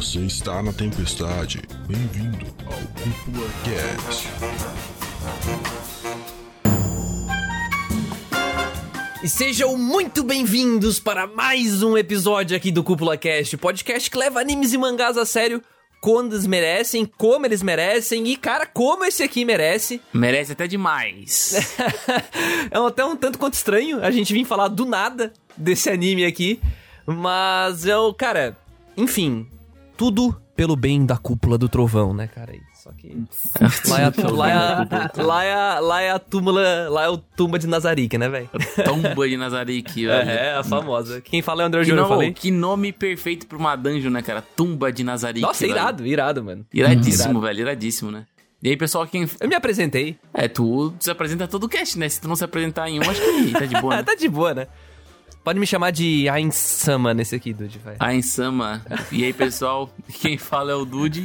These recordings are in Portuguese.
Você está na tempestade. Bem-vindo ao Cúpula Cast. E sejam muito bem-vindos para mais um episódio aqui do Cúpula Cast, podcast que leva animes e mangás a sério quando eles merecem, como eles merecem e, cara, como esse aqui merece. Merece até demais. é até um tanto quanto estranho a gente vir falar do nada desse anime aqui, mas eu, cara, enfim, tudo pelo bem da cúpula do trovão, né, cara? Só que. lá, é a, lá, é a, lá, é a, lá é a túmula. Lá é o tumba de Nazarick, né, velho? Tumba de Nazarick, velho. É, a famosa. Quem fala é o André Júnior, falei. Que nome perfeito pra uma dungeon, né, cara? Tumba de Nazarick. Nossa, velho. irado, irado, mano. Iradíssimo, irado. velho, iradíssimo, né? E aí, pessoal, quem. Eu me apresentei. É, tu se apresenta todo o cast, né? Se tu não se apresentar em um, acho que tá de boa. Né? tá de boa, né? Pode me chamar de Ainsama nesse aqui, Dude, vai. Ainsama. E aí, pessoal, quem fala é o Dude.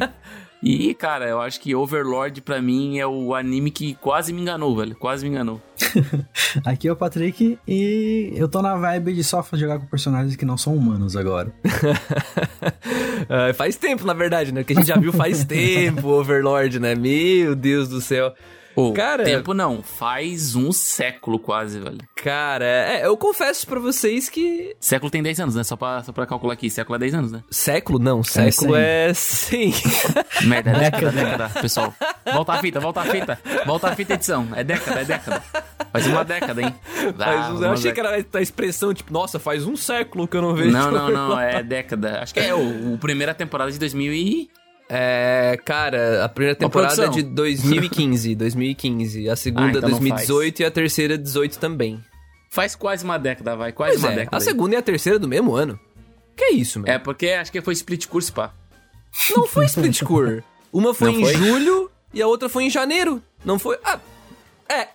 E, cara, eu acho que Overlord pra mim é o anime que quase me enganou, velho. Quase me enganou. Aqui é o Patrick e eu tô na vibe de só jogar com personagens que não são humanos agora. uh, faz tempo, na verdade, né? Que a gente já viu faz tempo Overlord, né? Meu Deus do céu. Oh, cara, tempo não, faz um século quase, velho. Cara, é, eu confesso para vocês que. Século tem 10 anos, né? Só pra, só pra calcular aqui. Século é 10 anos, né? Século? Não, século é 100. É Merda, é década, década, pessoal. Volta a fita, volta a fita. Volta a fita edição. É década, é década. Faz uma década, hein? Ah, eu achei década. que era a expressão, tipo, nossa, faz um século que eu não vejo. Não, não, não, é década. Acho que é o, o primeira temporada de 2000 e... É, cara, a primeira temporada é de 2015, 2015. A segunda ah, então 2018 e a terceira 18 também. Faz quase uma década, vai, quase pois uma é, década. A segunda e a terceira do mesmo ano. Que é isso, mano? É, porque acho que foi split course, pá. Não foi split course. Uma foi Não em foi? julho e a outra foi em janeiro. Não foi. Ah, é.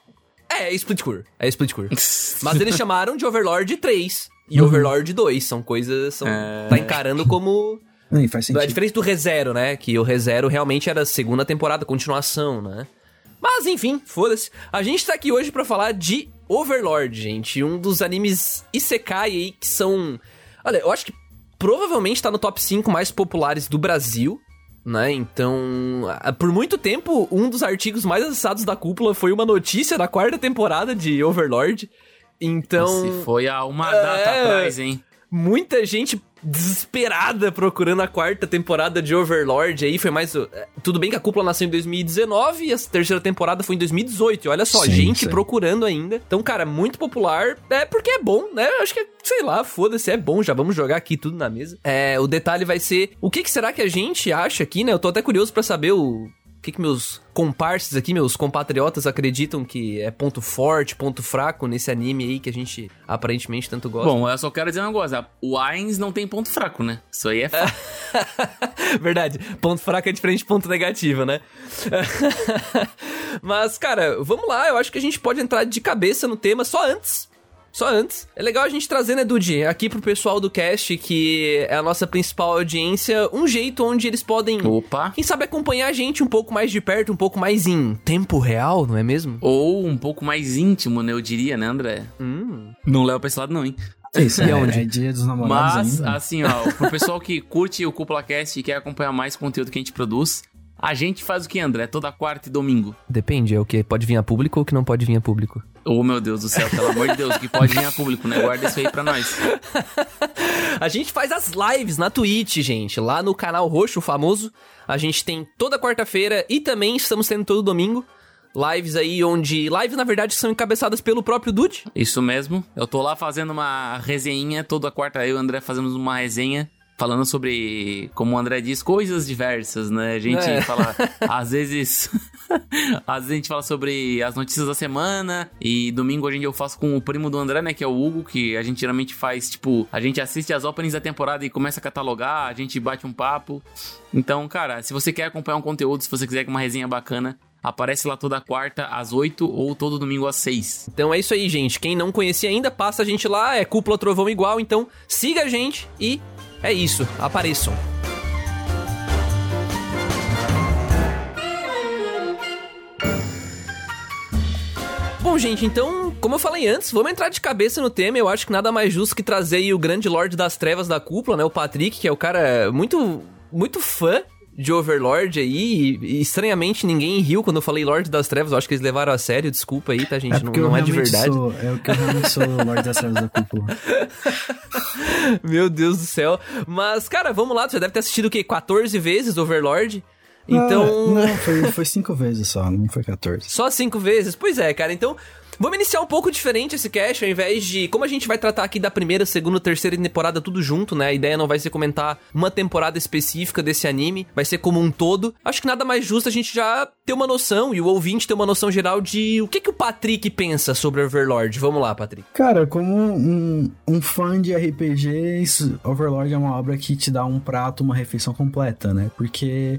É, split course. É split course. Mas eles chamaram de Overlord 3 e uhum. Overlord 2. São coisas. São, é... Tá encarando como Sim, faz sentido. É diferente do ReZero, né? Que o ReZero realmente era a segunda temporada, continuação, né? Mas enfim, foda-se. A gente tá aqui hoje para falar de Overlord, gente. Um dos animes Isekai aí que são. Olha, eu acho que provavelmente tá no top 5 mais populares do Brasil. Né? Então, por muito tempo, um dos artigos mais acessados da cúpula foi uma notícia da quarta temporada de Overlord. Então. Se foi há uma data é... atrás, hein? Muita gente desesperada procurando a quarta temporada de Overlord aí, foi mais... É, tudo bem que a cúpula nasceu em 2019 e a terceira temporada foi em 2018, olha só, sim, gente sim. procurando ainda. Então, cara, muito popular, é porque é bom, né? Acho que, sei lá, foda-se, é bom, já vamos jogar aqui tudo na mesa. É, o detalhe vai ser, o que, que será que a gente acha aqui, né? Eu tô até curioso para saber o o que, que meus comparsas aqui, meus compatriotas acreditam que é ponto forte, ponto fraco nesse anime aí que a gente aparentemente tanto gosta? Bom, eu só quero dizer uma coisa: o Ainz não tem ponto fraco, né? Isso aí é fato. Verdade. Ponto fraco é diferente de ponto negativo, né? Mas, cara, vamos lá. Eu acho que a gente pode entrar de cabeça no tema só antes só antes. É legal a gente trazer, né, Dudy, aqui pro pessoal do cast, que é a nossa principal audiência, um jeito onde eles podem, Opa. quem sabe, acompanhar a gente um pouco mais de perto, um pouco mais em tempo real, não é mesmo? Ou um pouco mais íntimo, né, eu diria, né, André? Hum. Não leva pra esse lado, não, hein? Isso, é, onde? é dia dos namorados Mas, ainda. assim, ó, pro pessoal que curte o Cúpula Cast e quer acompanhar mais conteúdo que a gente produz, a gente faz o que, André? Toda quarta e domingo. Depende, é o que? Pode vir a público ou que não pode vir a público? Oh, meu Deus do céu, pelo amor de Deus, que pode vir a público, né? Guarda isso aí pra nós. a gente faz as lives na Twitch, gente, lá no canal Roxo famoso. A gente tem toda quarta-feira e também estamos tendo todo domingo. Lives aí onde. Lives, na verdade, são encabeçadas pelo próprio Dude. Isso mesmo. Eu tô lá fazendo uma resenha. Toda quarta eu e o André fazemos uma resenha falando sobre, como o André diz, coisas diversas, né? A gente é. fala, às vezes, às vezes a gente fala sobre as notícias da semana e domingo a gente eu faço com o primo do André, né, que é o Hugo, que a gente geralmente faz, tipo, a gente assiste as openings da temporada e começa a catalogar, a gente bate um papo. Então, cara, se você quer acompanhar um conteúdo, se você quiser uma resenha bacana, Aparece lá toda quarta às 8 ou todo domingo às 6. Então é isso aí, gente. Quem não conhecia ainda, passa a gente lá, é Cúpula Trovão igual. Então siga a gente e é isso, apareçam. Bom, gente, então, como eu falei antes, vamos entrar de cabeça no tema. Eu acho que nada mais justo que trazer o grande Lorde das Trevas da cúpula, né? O Patrick, que é o cara muito muito fã de Overlord aí, e estranhamente ninguém riu quando eu falei Lorde das Trevas, eu acho que eles levaram a sério, desculpa aí, tá, gente? É não, não é de verdade. Sou, é o que eu realmente sou Lorde das Trevas da cúpula. Meu Deus do céu. Mas, cara, vamos lá, você deve ter assistido o quê? 14 vezes Overlord? Então. Ah, não, foi, foi cinco vezes só, não foi 14. Só cinco vezes? Pois é, cara. Então, Vamos iniciar um pouco diferente esse cast, ao invés de. Como a gente vai tratar aqui da primeira, segunda, terceira temporada tudo junto, né? A ideia não vai ser comentar uma temporada específica desse anime, vai ser como um todo. Acho que nada mais justo a gente já ter uma noção e o ouvinte ter uma noção geral de o que, que o Patrick pensa sobre Overlord. Vamos lá, Patrick. Cara, como um, um fã de RPG, isso, Overlord é uma obra que te dá um prato, uma refeição completa, né? Porque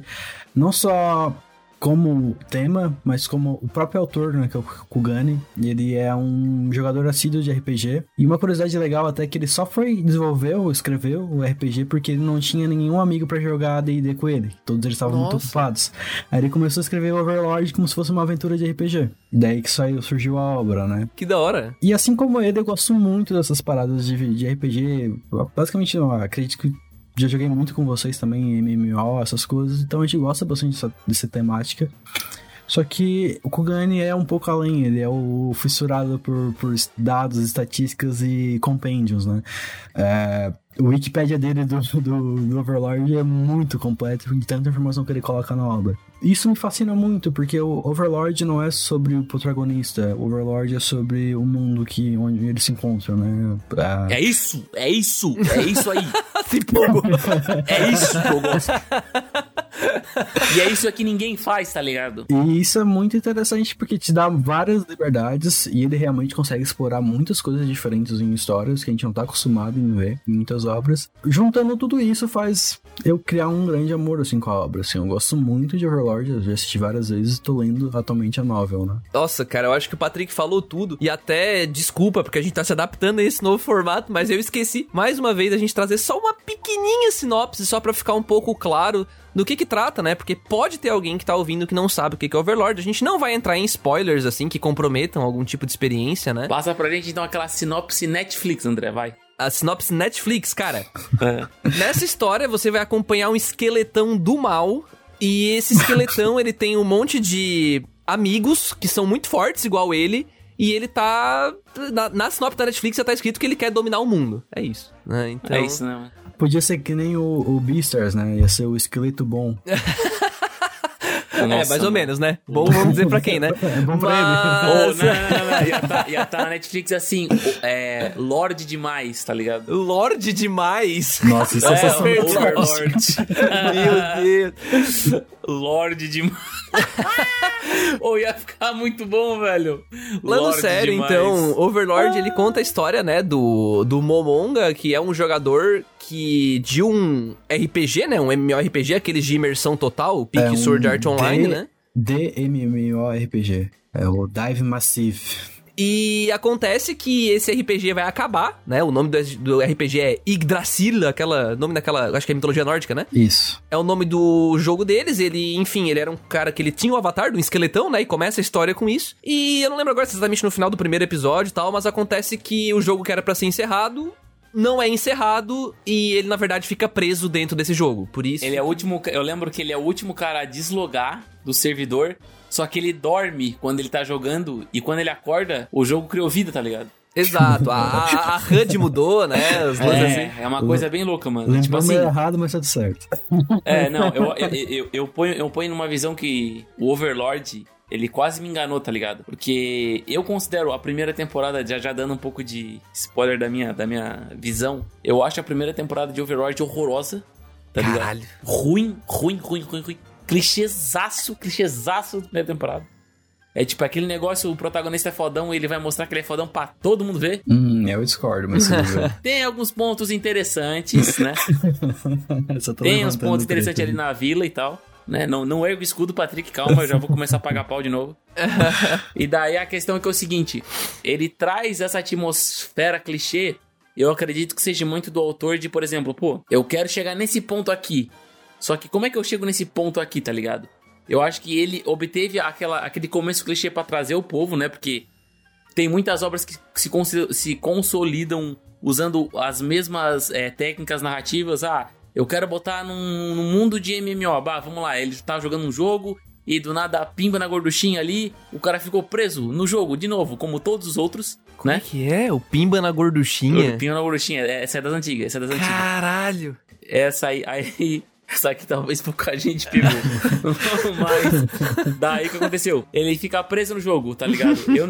não só como tema, mas como o próprio autor, né, que é o Kugani, ele é um jogador assíduo de RPG. E uma curiosidade legal até é que ele só foi desenvolver ou escreveu o RPG porque ele não tinha nenhum amigo para jogar D&D com ele. Todos eles estavam muito ocupados. Aí ele começou a escrever Overlord como se fosse uma aventura de RPG. Daí que saiu, surgiu a obra, né? Que da hora. E assim como ele, eu gosto muito dessas paradas de, de RPG. Basicamente, não, acredito que já joguei muito com vocês também, MMO, essas coisas, então a gente gosta bastante dessa, dessa temática. Só que o Kugani é um pouco além, ele é o fissurado por, por dados, estatísticas e compêndios, né? É, o Wikipedia dele do, do, do, Overlord é muito completo, de tanta informação que ele coloca na obra. Isso me fascina muito, porque o Overlord não é sobre o protagonista, o Overlord é sobre o mundo que, onde ele se encontra, né? Pra... É isso, é isso, é isso aí. se empolgou. É isso que eu gosto. E é isso que ninguém faz, tá ligado? E isso é muito interessante porque te dá várias liberdades e ele realmente consegue explorar muitas coisas diferentes em histórias que a gente não tá acostumado em ver em muitas obras. Juntando tudo isso faz eu criar um grande amor assim com a obra, assim. Eu gosto muito de Overlord, eu já assisti várias vezes e tô lendo atualmente a novel, né? Nossa, cara, eu acho que o Patrick falou tudo e até desculpa porque a gente tá se adaptando a esse novo formato, mas eu esqueci mais uma vez a gente trazer só uma pequenininha sinopse só para ficar um pouco claro do que que trata, né? Porque pode ter alguém que tá ouvindo que não sabe o que é Overlord. A gente não vai entrar em spoilers, assim, que comprometam algum tipo de experiência, né? Passa pra gente, então, aquela sinopse Netflix, André, vai. A sinopse Netflix, cara. É. Nessa história, você vai acompanhar um esqueletão do mal. E esse esqueletão, ele tem um monte de amigos que são muito fortes, igual ele. E ele tá. Na, na sinopse da Netflix já tá escrito que ele quer dominar o mundo. É isso. Né? Então... É isso, né? Podia ser que nem o, o Beastars, né? Ia ser o esqueleto bom. É, Nossa, é, mais ou menos, né? Bom, vamos dizer pra quem, né? É bom pra Mas... ele. Oh, não, não, não, não. Ia tá, ia tá na Netflix assim, é, Lorde demais, tá ligado? Lorde demais? Nossa, isso é, é Overlord. Meu Deus. Lorde demais. Ou oh, ia ficar muito bom, velho. Falando sério, demais. então, Overlord, ah. ele conta a história, né, do, do Momonga, que é um jogador que de um RPG, né, um MMORPG, aqueles de imersão total, Peak é um Sword Art Online, D né? DMMORPG. É o Dive Massive. E acontece que esse RPG vai acabar, né? O nome do, do RPG é Yggdrasil, aquela nome daquela, acho que é mitologia nórdica, né? Isso. É o nome do jogo deles. Ele, enfim, ele era um cara que ele tinha o um avatar do um esqueletão, né? E começa a história com isso. E eu não lembro agora exatamente no final do primeiro episódio e tal, mas acontece que o jogo que era para ser encerrado não é encerrado e ele, na verdade, fica preso dentro desse jogo. Por isso. Ele é o último. Eu lembro que ele é o último cara a deslogar do servidor só que ele dorme quando ele tá jogando e quando ele acorda, o jogo criou vida, tá ligado? Exato, a, a, a HUD mudou, né? As é, assim. é uma coisa bem louca, mano. Lembrou tipo assim, errado, mas tá tudo certo. É, não, eu, eu, eu, eu, ponho, eu ponho numa visão que o Overlord, ele quase me enganou, tá ligado? Porque eu considero a primeira temporada, já, já dando um pouco de spoiler da minha, da minha visão, eu acho a primeira temporada de Overlord horrorosa, tá ligado? Caralho. Ruim, ruim, ruim, ruim, ruim clichêzaço, clichêzaço da primeira temporada. É tipo aquele negócio, o protagonista é fodão e ele vai mostrar que ele é fodão pra todo mundo ver. Hum, eu discordo, mas Tem alguns pontos interessantes, né? Tem uns pontos interessantes ali na vila e tal. Né? Não, não ergo o escudo, Patrick, calma, eu já vou começar a pagar pau de novo. e daí a questão é que é o seguinte: ele traz essa atmosfera clichê. Eu acredito que seja muito do autor de, por exemplo, pô, eu quero chegar nesse ponto aqui. Só que como é que eu chego nesse ponto aqui, tá ligado? Eu acho que ele obteve aquela, aquele começo clichê para trazer o povo, né? Porque tem muitas obras que se, se consolidam usando as mesmas é, técnicas narrativas. Ah, Eu quero botar num, num mundo de MMO. Bah, vamos lá, ele tá jogando um jogo e do nada pimba na gorduchinha ali, o cara ficou preso no jogo de novo, como todos os outros, como né? é que é? O pimba na gorduchinha? O pimba na gorduchinha, essa é das antigas, essa é das antigas. Caralho! Essa aí, aí essa aqui talvez pouca gente pegou. Mas daí o que aconteceu? Ele fica preso no jogo, tá ligado? Eu,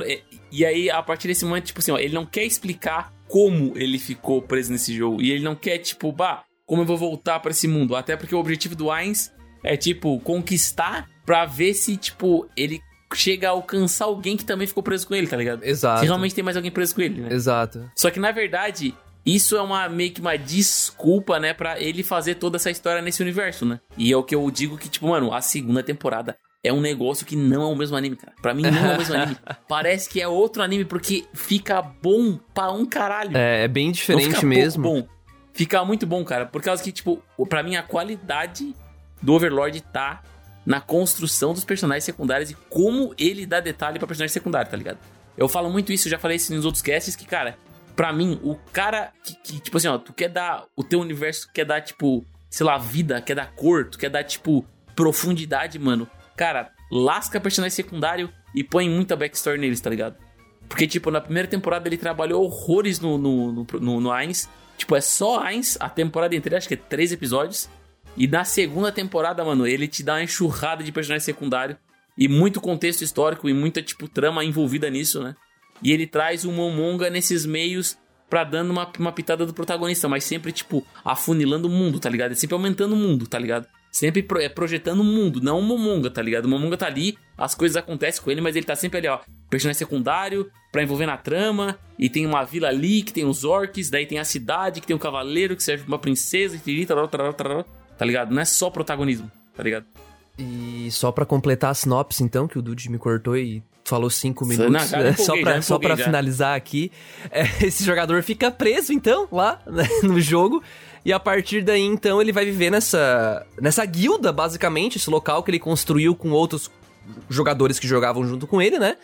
e aí, a partir desse momento, tipo assim, ó, ele não quer explicar como ele ficou preso nesse jogo. E ele não quer, tipo, bah, como eu vou voltar para esse mundo? Até porque o objetivo do Ainz é, tipo, conquistar pra ver se, tipo, ele chega a alcançar alguém que também ficou preso com ele, tá ligado? Exato. Se realmente tem mais alguém preso com ele, né? Exato. Só que, na verdade, isso é uma meio que uma desculpa, né, para ele fazer toda essa história nesse universo, né? E é o que eu digo que, tipo, mano, a segunda temporada é um negócio que não é o mesmo anime, cara. Pra mim não é o mesmo anime. Parece que é outro anime porque fica bom pra um caralho. É, é bem diferente mesmo. Bom. Fica muito bom, cara. Por causa que, tipo, pra mim a qualidade do Overlord tá na construção dos personagens secundários e como ele dá detalhe pra personagem secundário, tá ligado? Eu falo muito isso, já falei isso nos outros casts, que, cara, pra mim, o cara que, que, tipo assim, ó, tu quer dar. O teu universo quer dar, tipo, sei lá, vida, quer dar cor, tu quer dar, tipo, profundidade, mano. Cara, lasca personagem secundário e põe muita backstory neles, tá ligado? Porque, tipo, na primeira temporada ele trabalhou horrores no, no, no, no, no. Tipo, é só Ainz, a temporada inteira, acho que é três episódios. E na segunda temporada, mano, ele te dá uma enxurrada de personagem secundário. E muito contexto histórico e muita, tipo, trama envolvida nisso, né? E ele traz o Momonga nesses meios pra dando uma, uma pitada do protagonista, mas sempre, tipo, afunilando o mundo, tá ligado? É sempre aumentando o mundo, tá ligado? Sempre pro, é projetando o mundo, não o Momonga, tá ligado? O Momonga tá ali, as coisas acontecem com ele, mas ele tá sempre ali, ó. Personagem secundário, pra envolver na trama. E tem uma vila ali que tem os orcs, daí tem a cidade que tem um cavaleiro que serve pra uma princesa, e tal, tal, tal, tá ligado? Não é só protagonismo, tá ligado? E só pra completar a sinopse, então, que o Dude me cortou e falou cinco minutos, Não, cara, só já só finalizar aqui, é, esse jogador fica preso, então, lá né, no jogo, e a partir daí, então, ele vai viver nessa, nessa guilda, basicamente, esse local que ele construiu com outros jogadores que jogavam junto com ele, né?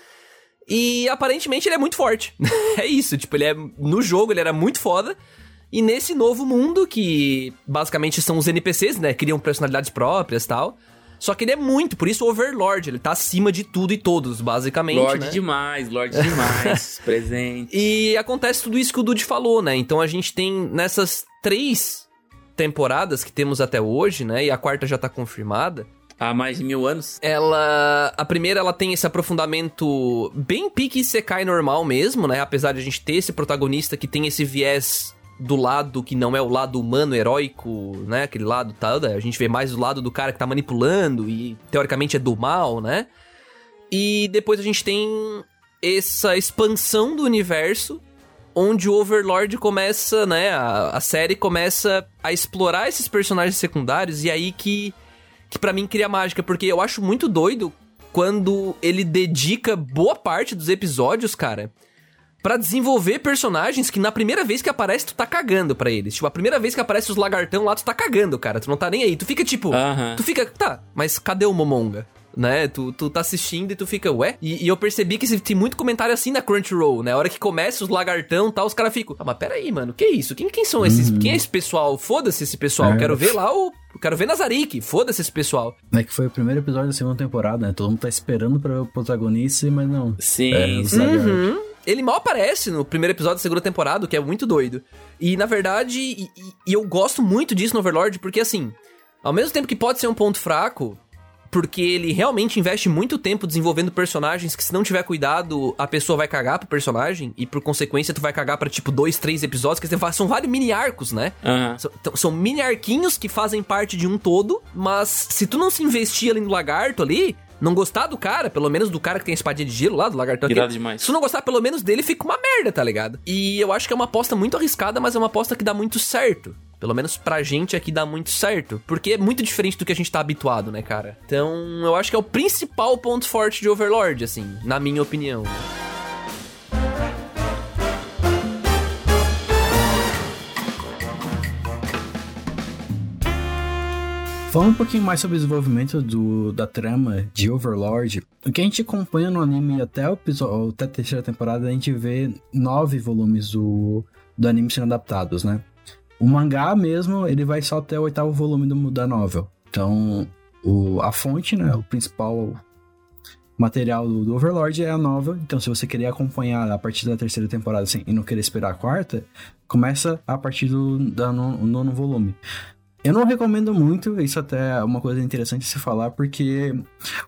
E aparentemente ele é muito forte. é isso, tipo, ele é. No jogo ele era muito foda. E nesse novo mundo, que basicamente são os NPCs, né? Criam personalidades próprias e tal. Só que ele é muito, por isso o Overlord, ele tá acima de tudo e todos, basicamente. Lorde né? demais, Lorde demais, presente. E acontece tudo isso que o Dude falou, né? Então a gente tem nessas três temporadas que temos até hoje, né? E a quarta já tá confirmada. Há mais de mil anos. Ela. A primeira, ela tem esse aprofundamento bem pique Sekai normal mesmo, né? Apesar de a gente ter esse protagonista que tem esse viés do lado que não é o lado humano, heróico, né? Aquele lado tal. A gente vê mais o lado do cara que tá manipulando e teoricamente é do mal, né? E depois a gente tem essa expansão do universo onde o Overlord começa, né? A, a série começa a explorar esses personagens secundários e aí que que para mim cria mágica, porque eu acho muito doido quando ele dedica boa parte dos episódios, cara, Pra desenvolver personagens que na primeira vez que aparece tu tá cagando pra eles. Tipo, a primeira vez que aparece os lagartão lá tu tá cagando, cara, tu não tá nem aí. Tu fica tipo, Aham. tu fica, tá, mas cadê o Momonga? Né? Tu, tu tá assistindo e tu fica, ué? E, e eu percebi que tem muito comentário assim na Crunchyroll, né? A hora que começa os lagartão e tal, os caras ficam, ah, mas peraí, mano, que isso? Quem, quem são esses? Quem é esse pessoal? Foda-se esse pessoal. É. Quero ver lá o. Quero ver Nazarik. Foda-se esse pessoal. É que foi o primeiro episódio da segunda temporada, né? Todo mundo tá esperando pra ver o protagonista, mas não. Sim, É, os. Uhum. Ele mal aparece no primeiro episódio da segunda temporada, o que é muito doido. E, na verdade, e, e- eu gosto muito disso no Overlord, porque, assim, ao mesmo tempo que pode ser um ponto fraco, porque ele realmente investe muito tempo desenvolvendo personagens que, se não tiver cuidado, a pessoa vai cagar pro personagem, e por consequência, tu vai cagar pra, tipo, dois, três episódios, que são vários mini arcos, né? Aham. São, então, são mini arquinhos que fazem parte de um todo, mas se tu não se investir ali no lagarto ali, não gostar do cara, pelo menos do cara que tem a espadinha de gelo lá, do lagartão Irado aqui, demais. se não gostar pelo menos dele, fica uma merda, tá ligado? E eu acho que é uma aposta muito arriscada, mas é uma aposta que dá muito certo. Pelo menos pra gente aqui dá muito certo. Porque é muito diferente do que a gente tá habituado, né, cara? Então, eu acho que é o principal ponto forte de Overlord, assim, na minha opinião. Falando um pouquinho mais sobre o desenvolvimento do, da trama de Overlord, o que a gente acompanha no anime até o até a terceira temporada, a gente vê nove volumes do, do anime sendo adaptados, né? O mangá mesmo, ele vai só até o oitavo volume do, da novel. Então, o, a fonte, né, o principal material do, do, Overlord é a novel. Então, se você querer acompanhar a partir da terceira temporada assim, e não querer esperar a quarta, começa a partir do da nono, nono volume. Eu não recomendo muito, isso até é uma coisa interessante se falar, porque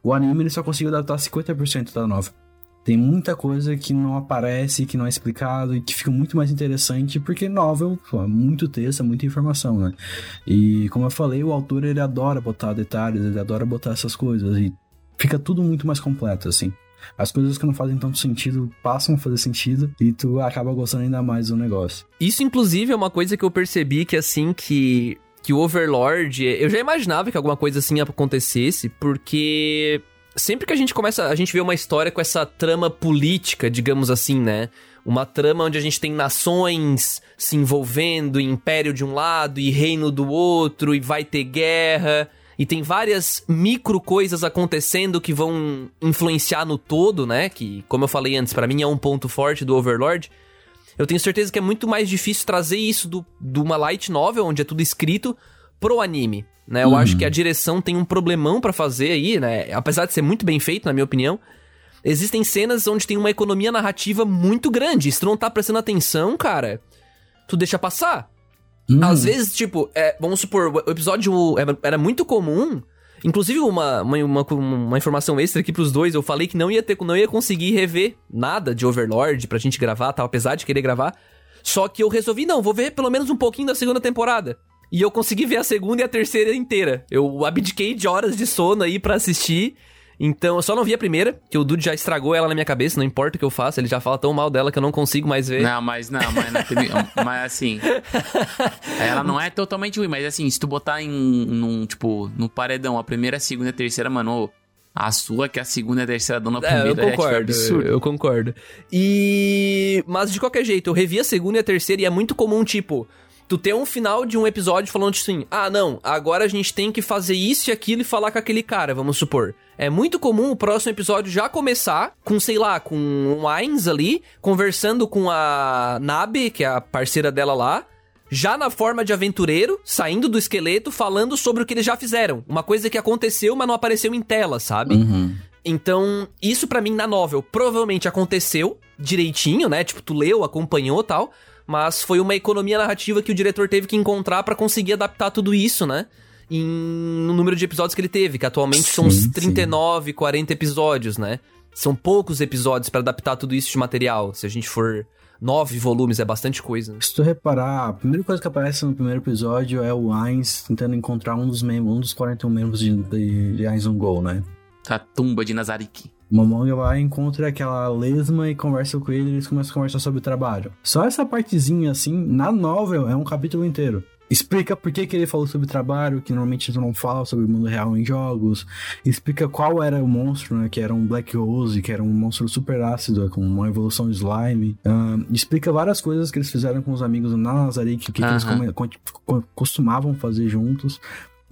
o anime ele só conseguiu adaptar 50% da novel. Tem muita coisa que não aparece, que não é explicado e que fica muito mais interessante porque novel, é muito texto, é muita informação, né? E como eu falei, o autor ele adora botar detalhes, ele adora botar essas coisas e fica tudo muito mais completo, assim. As coisas que não fazem tanto sentido passam a fazer sentido e tu acaba gostando ainda mais do negócio. Isso, inclusive, é uma coisa que eu percebi que, assim, que, que o Overlord. Eu já imaginava que alguma coisa assim acontecesse, porque sempre que a gente começa, a gente vê uma história com essa trama política, digamos assim, né? Uma trama onde a gente tem nações se envolvendo, império de um lado e reino do outro, e vai ter guerra, e tem várias micro coisas acontecendo que vão influenciar no todo, né? Que, como eu falei antes, para mim é um ponto forte do Overlord. Eu tenho certeza que é muito mais difícil trazer isso do, de uma light novel, onde é tudo escrito, pro anime né? Eu uhum. acho que a direção tem um problemão para fazer aí, né? Apesar de ser muito bem feito, na minha opinião. Existem cenas onde tem uma economia narrativa muito grande. Se tu não tá prestando atenção, cara, tu deixa passar. Uhum. Às vezes, tipo, é, vamos supor, o episódio era muito comum. Inclusive, uma, uma, uma, uma, informação extra aqui pros dois, eu falei que não ia ter, não ia conseguir rever nada de Overlord pra gente gravar, tal, apesar de querer gravar. Só que eu resolvi, não, vou ver pelo menos um pouquinho da segunda temporada. E eu consegui ver a segunda e a terceira inteira. Eu abdiquei de horas de sono aí para assistir. Então, eu só não vi a primeira, que o Dude já estragou ela na minha cabeça, não importa o que eu faça, ele já fala tão mal dela que eu não consigo mais ver. Não, mas não, mas, não, mas assim. ela não é totalmente ruim, mas assim, se tu botar em num, tipo, no paredão a primeira, a segunda e a terceira, mano, a sua, que é a segunda e a terceira dona primeira. É, eu concordo, é, tipo, absurdo. Eu, eu concordo. E. Mas de qualquer jeito, eu revi a segunda e a terceira e é muito comum, tipo tu ter um final de um episódio falando assim: ah, não, agora a gente tem que fazer isso e aquilo e falar com aquele cara, vamos supor. É muito comum o próximo episódio já começar com, sei lá, com o Ainz ali, conversando com a Nabe, que é a parceira dela lá, já na forma de aventureiro, saindo do esqueleto, falando sobre o que eles já fizeram. Uma coisa que aconteceu, mas não apareceu em tela, sabe? Uhum. Então, isso para mim na novel provavelmente aconteceu direitinho, né? Tipo, tu leu, acompanhou tal mas foi uma economia narrativa que o diretor teve que encontrar para conseguir adaptar tudo isso, né? Em, no número de episódios que ele teve, que atualmente sim, são uns 39, sim. 40 episódios, né? São poucos episódios para adaptar tudo isso de material. Se a gente for nove volumes, é bastante coisa. Se tu reparar, a primeira coisa que aparece no primeiro episódio é o Ainz tentando encontrar um dos membros, um dos 41 membros de, de, de Ainz on Go, né? A tumba de Nazarick. Momonga vai, encontra aquela lesma e conversa com ele e eles começam a conversar sobre o trabalho. Só essa partezinha, assim, na novel, é um capítulo inteiro. Explica por que, que ele falou sobre trabalho, que normalmente tu não fala sobre o mundo real em jogos. Explica qual era o monstro, né? Que era um Black Rose, que era um monstro super ácido, com uma evolução de slime. Uh, explica várias coisas que eles fizeram com os amigos na Nazarick, o que, que eles costumavam fazer juntos.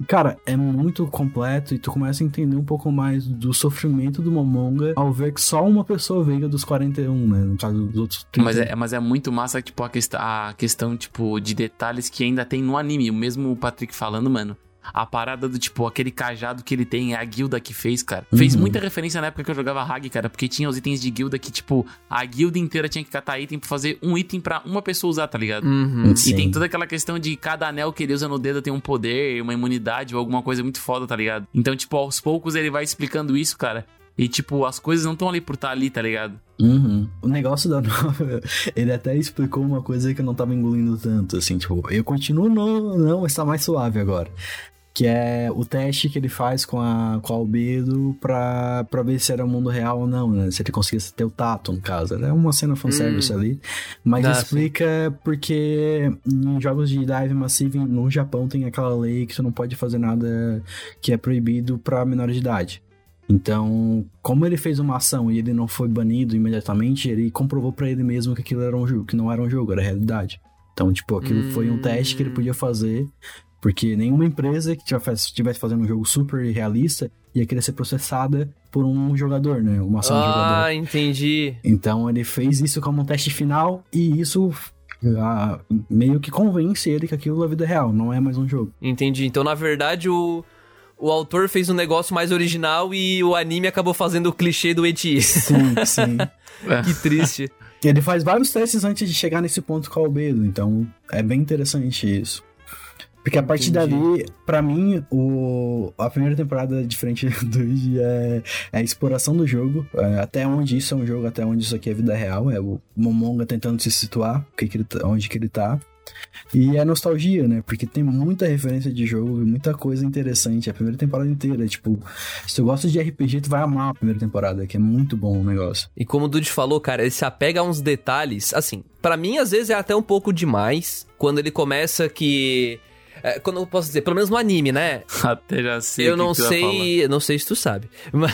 Cara, é muito completo e tu começa a entender um pouco mais do sofrimento do Momonga ao ver que só uma pessoa veio dos 41, né? No caso dos outros 30. Mas é, mas é muito massa, tipo, a, quest a questão, tipo, de detalhes que ainda tem no anime. O mesmo Patrick falando, mano a parada do tipo, aquele cajado que ele tem é a guilda que fez, cara. Uhum. Fez muita referência na época que eu jogava Hag, cara, porque tinha os itens de guilda que, tipo, a guilda inteira tinha que catar item pra fazer um item para uma pessoa usar, tá ligado? Uhum. E tem toda aquela questão de cada anel que ele usa no dedo tem um poder, uma imunidade ou alguma coisa muito foda, tá ligado? Então, tipo, aos poucos ele vai explicando isso, cara. E, tipo, as coisas não estão ali por estar tá ali, tá ligado? Uhum. O negócio da nova, ele até explicou uma coisa que eu não tava engolindo tanto, assim, tipo, eu continuo no, não, está mais suave agora que é o teste que ele faz com a, com a Albedo pra, pra ver se era o mundo real ou não, né? Se ele conseguisse ter o tato, no caso. É uma cena fanservice hum. ali. Mas explica porque em jogos de Dive Massive no Japão tem aquela lei que você não pode fazer nada que é proibido pra menor de idade. Então, como ele fez uma ação e ele não foi banido imediatamente, ele comprovou para ele mesmo que aquilo era um jogo, que não era um jogo, era realidade. Então, tipo, aquilo hum. foi um teste que ele podia fazer porque nenhuma empresa que estivesse fazendo um jogo super realista ia querer ser processada por um jogador, né? Uma ação ah, de jogador. Ah, entendi. Então ele fez isso como um teste final e isso a, meio que convence ele que aquilo é vida real, não é mais um jogo. Entendi. Então, na verdade, o, o autor fez um negócio mais original e o anime acabou fazendo o clichê do Eti. Sim, sim. que triste. Ele faz vários testes antes de chegar nesse ponto com o Albedo, então é bem interessante isso. Porque a partir Entendi. dali, para mim, o, a primeira temporada, diferente do é, é a exploração do jogo. É, até onde isso é um jogo, até onde isso aqui é vida real. É o Momonga tentando se situar, que que ele, tá, onde que ele tá. E é nostalgia, né? Porque tem muita referência de jogo e muita coisa interessante. A primeira temporada inteira. Tipo, se tu gosta de RPG, tu vai amar a primeira temporada, que é muito bom o negócio. E como o Dude falou, cara, ele se apega a uns detalhes. Assim, para mim, às vezes é até um pouco demais. Quando ele começa que é, quando eu posso dizer, pelo menos no anime, né? Até já sei. Eu não sei, não sei se tu sabe. Mas,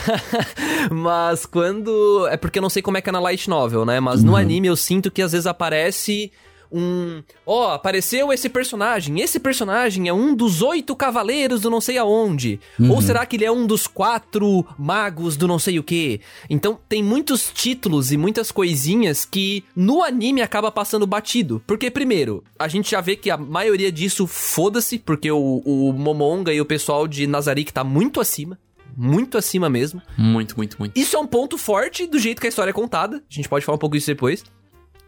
mas, quando. É porque eu não sei como é que é na Light Novel, né? Mas uhum. no anime eu sinto que às vezes aparece um. Ó, oh, apareceu esse personagem. Esse personagem é um dos oito cavaleiros do não sei aonde. Uhum. Ou será que ele é um dos quatro magos do não sei o que? Então tem muitos títulos e muitas coisinhas que no anime acaba passando batido. Porque, primeiro, a gente já vê que a maioria disso foda-se, porque o, o Momonga e o pessoal de Nazarick tá muito acima muito acima mesmo. Muito, muito, muito. Isso é um ponto forte do jeito que a história é contada. A gente pode falar um pouco disso depois.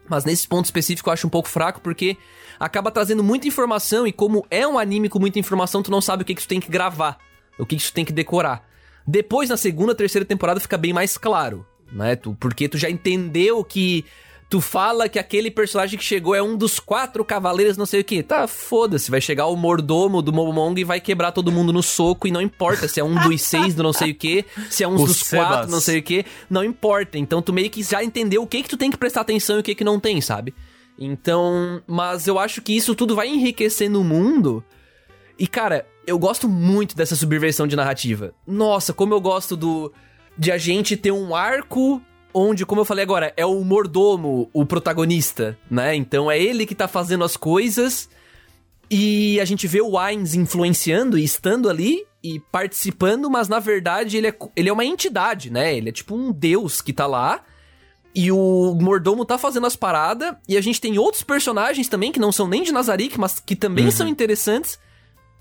Mas nesse ponto específico eu acho um pouco fraco porque acaba trazendo muita informação e como é um anime com muita informação, tu não sabe o que, que tu tem que gravar, o que, que tu tem que decorar. Depois, na segunda, terceira temporada, fica bem mais claro, né? Tu, porque tu já entendeu que Tu fala que aquele personagem que chegou é um dos quatro cavaleiros, não sei o que. Tá, foda-se. Vai chegar o mordomo do Momong e vai quebrar todo mundo no soco. E não importa se é um dos seis do não sei o que, se é um dos Sebas. quatro, não sei o que. Não importa. Então tu meio que já entendeu o que que tu tem que prestar atenção e o que que não tem, sabe? Então, mas eu acho que isso tudo vai enriquecendo o mundo. E cara, eu gosto muito dessa subversão de narrativa. Nossa, como eu gosto do de a gente ter um arco onde, como eu falei agora, é o mordomo o protagonista, né? Então é ele que tá fazendo as coisas e a gente vê o Ainz influenciando e estando ali e participando, mas na verdade ele é, ele é uma entidade, né? Ele é tipo um deus que tá lá. E o mordomo tá fazendo as paradas. E a gente tem outros personagens também que não são nem de Nazarick, mas que também uhum. são interessantes.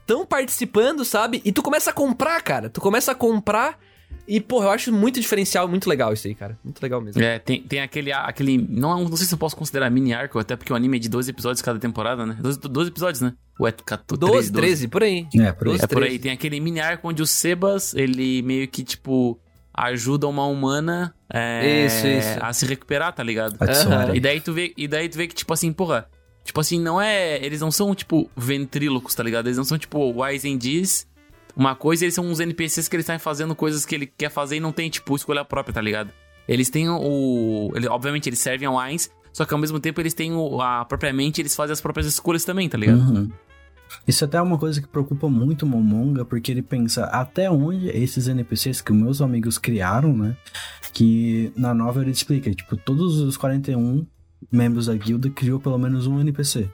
Estão participando, sabe? E tu começa a comprar, cara. Tu começa a comprar e, porra, eu acho muito diferencial, muito legal isso aí, cara. Muito legal mesmo. É, tem, tem aquele, aquele. Não, não sei se eu posso considerar mini arco, até porque o anime é de 12 episódios cada temporada, né? 12, 12 episódios, né? Ou é 14, 12, 13, 13, por aí. É, por aí. 12, é por aí. Tem aquele mini arco onde o Sebas, ele meio que, tipo, ajuda uma humana é, isso, isso. a se recuperar, tá ligado? Uhum. E daí tu vê, e daí tu vê que, tipo assim, porra. Tipo assim, não é. Eles não são, tipo, ventrílocos, tá ligado? Eles não são, tipo, Wise and Diz uma coisa, eles são uns NPCs que eles estão fazendo coisas que ele quer fazer e não tem, tipo, escolha própria, tá ligado? Eles têm o. Ele, obviamente, eles servem ao Ainz, só que ao mesmo tempo eles têm o, a propriamente, eles fazem as próprias escolhas também, tá ligado? Uhum. Isso até é uma coisa que preocupa muito o Momonga, porque ele pensa até onde esses NPCs que meus amigos criaram, né? Que na novela ele explica, tipo, todos os 41 membros da guilda criou pelo menos um NPC.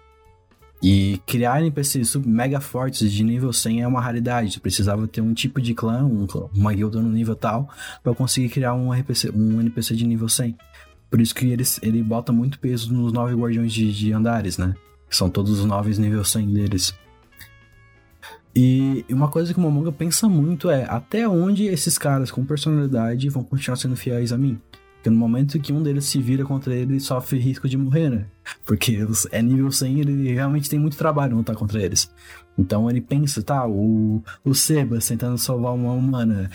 E criar NPCs mega fortes de nível 100 é uma raridade. Tu precisava ter um tipo de clã, um, uma guilda no nível tal, para conseguir criar um, RPC, um NPC de nível 100. Por isso que ele, ele bota muito peso nos nove guardiões de, de andares, né? Que são todos os nove nível 100 deles. E uma coisa que o Momonga pensa muito é até onde esses caras com personalidade vão continuar sendo fiéis a mim. Porque no momento que um deles se vira contra ele, ele sofre risco de morrer, né? Porque é nível 100 ele realmente tem muito trabalho lutar contra eles. Então ele pensa, tá, o, o Sebas tentando salvar uma humana.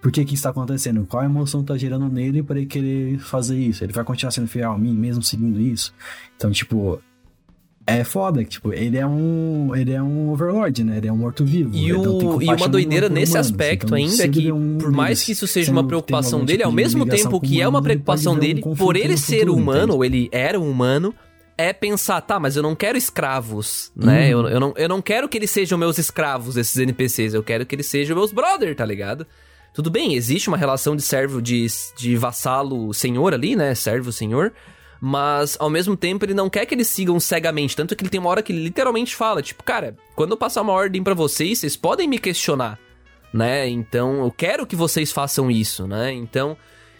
Por que que está acontecendo? Qual emoção tá gerando nele para ele querer fazer isso? Ele vai continuar sendo fiel a mim, mesmo seguindo isso? Então, tipo, é foda, tipo, ele é um. Ele é um overlord, né? Ele é um morto-vivo. E, então, e uma doideira nesse humanos. aspecto então, ainda é que, um por mais que isso seja uma preocupação dele, ao mesmo tempo que é uma preocupação dele, um por ele ser futuro, humano, ou ele era um humano, é pensar, tá, mas eu não quero escravos, né? Hum. Eu, eu, não, eu não quero que eles sejam meus escravos, esses NPCs. Eu quero que eles sejam meus brother, tá ligado? Tudo bem, existe uma relação de servo, de, de vassalo-senhor ali, né? Servo-senhor mas ao mesmo tempo ele não quer que eles sigam cegamente. Tanto que ele tem uma hora que ele literalmente fala: tipo, cara, quando eu passar uma ordem para vocês, vocês podem me questionar, né? Então eu quero que vocês façam isso, né? Então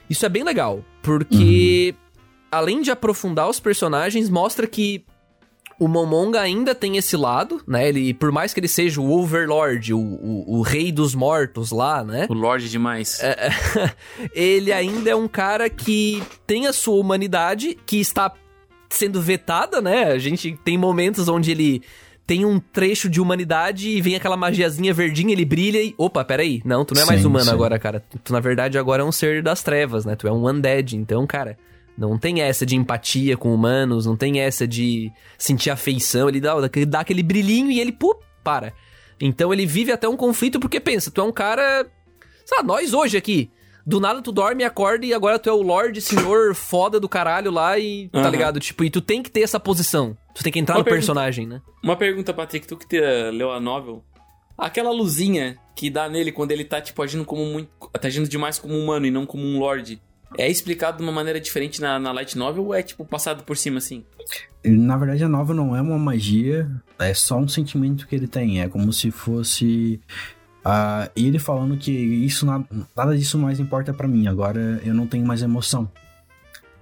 isso é bem legal, porque uhum. além de aprofundar os personagens, mostra que O Momonga ainda tem esse lado, né? Ele, por mais que ele seja o Overlord, o, o, o rei dos mortos lá, né? O Lorde demais. É, ele ainda é um cara que tem a sua humanidade, que está sendo vetada, né? A gente tem momentos onde ele tem um trecho de humanidade e vem aquela magiazinha verdinha, ele brilha e. Opa, peraí. Não, tu não é mais humano sim. agora, cara. Tu, na verdade, agora é um ser das trevas, né? Tu é um undead. Então, cara. Não tem essa de empatia com humanos, não tem essa de sentir afeição. Ele dá, dá aquele brilhinho e ele, pô, para. Então ele vive até um conflito porque pensa, tu é um cara. Sabe, nós hoje aqui. Do nada tu dorme e acorda e agora tu é o Lorde Senhor foda do caralho lá e. Uhum. Tá ligado? Tipo, e tu tem que ter essa posição. Tu tem que entrar uma no pergunta, personagem, né? Uma pergunta, Patrick, tu que te, leu a novel. Aquela luzinha que dá nele quando ele tá, tipo, agindo como muito. Tá agindo demais como um humano e não como um Lorde é explicado de uma maneira diferente na, na Light Novel ou é, tipo, passado por cima, assim? Na verdade, a novel não é uma magia, é só um sentimento que ele tem. É como se fosse... Uh, ele falando que isso nada, nada disso mais importa para mim, agora eu não tenho mais emoção.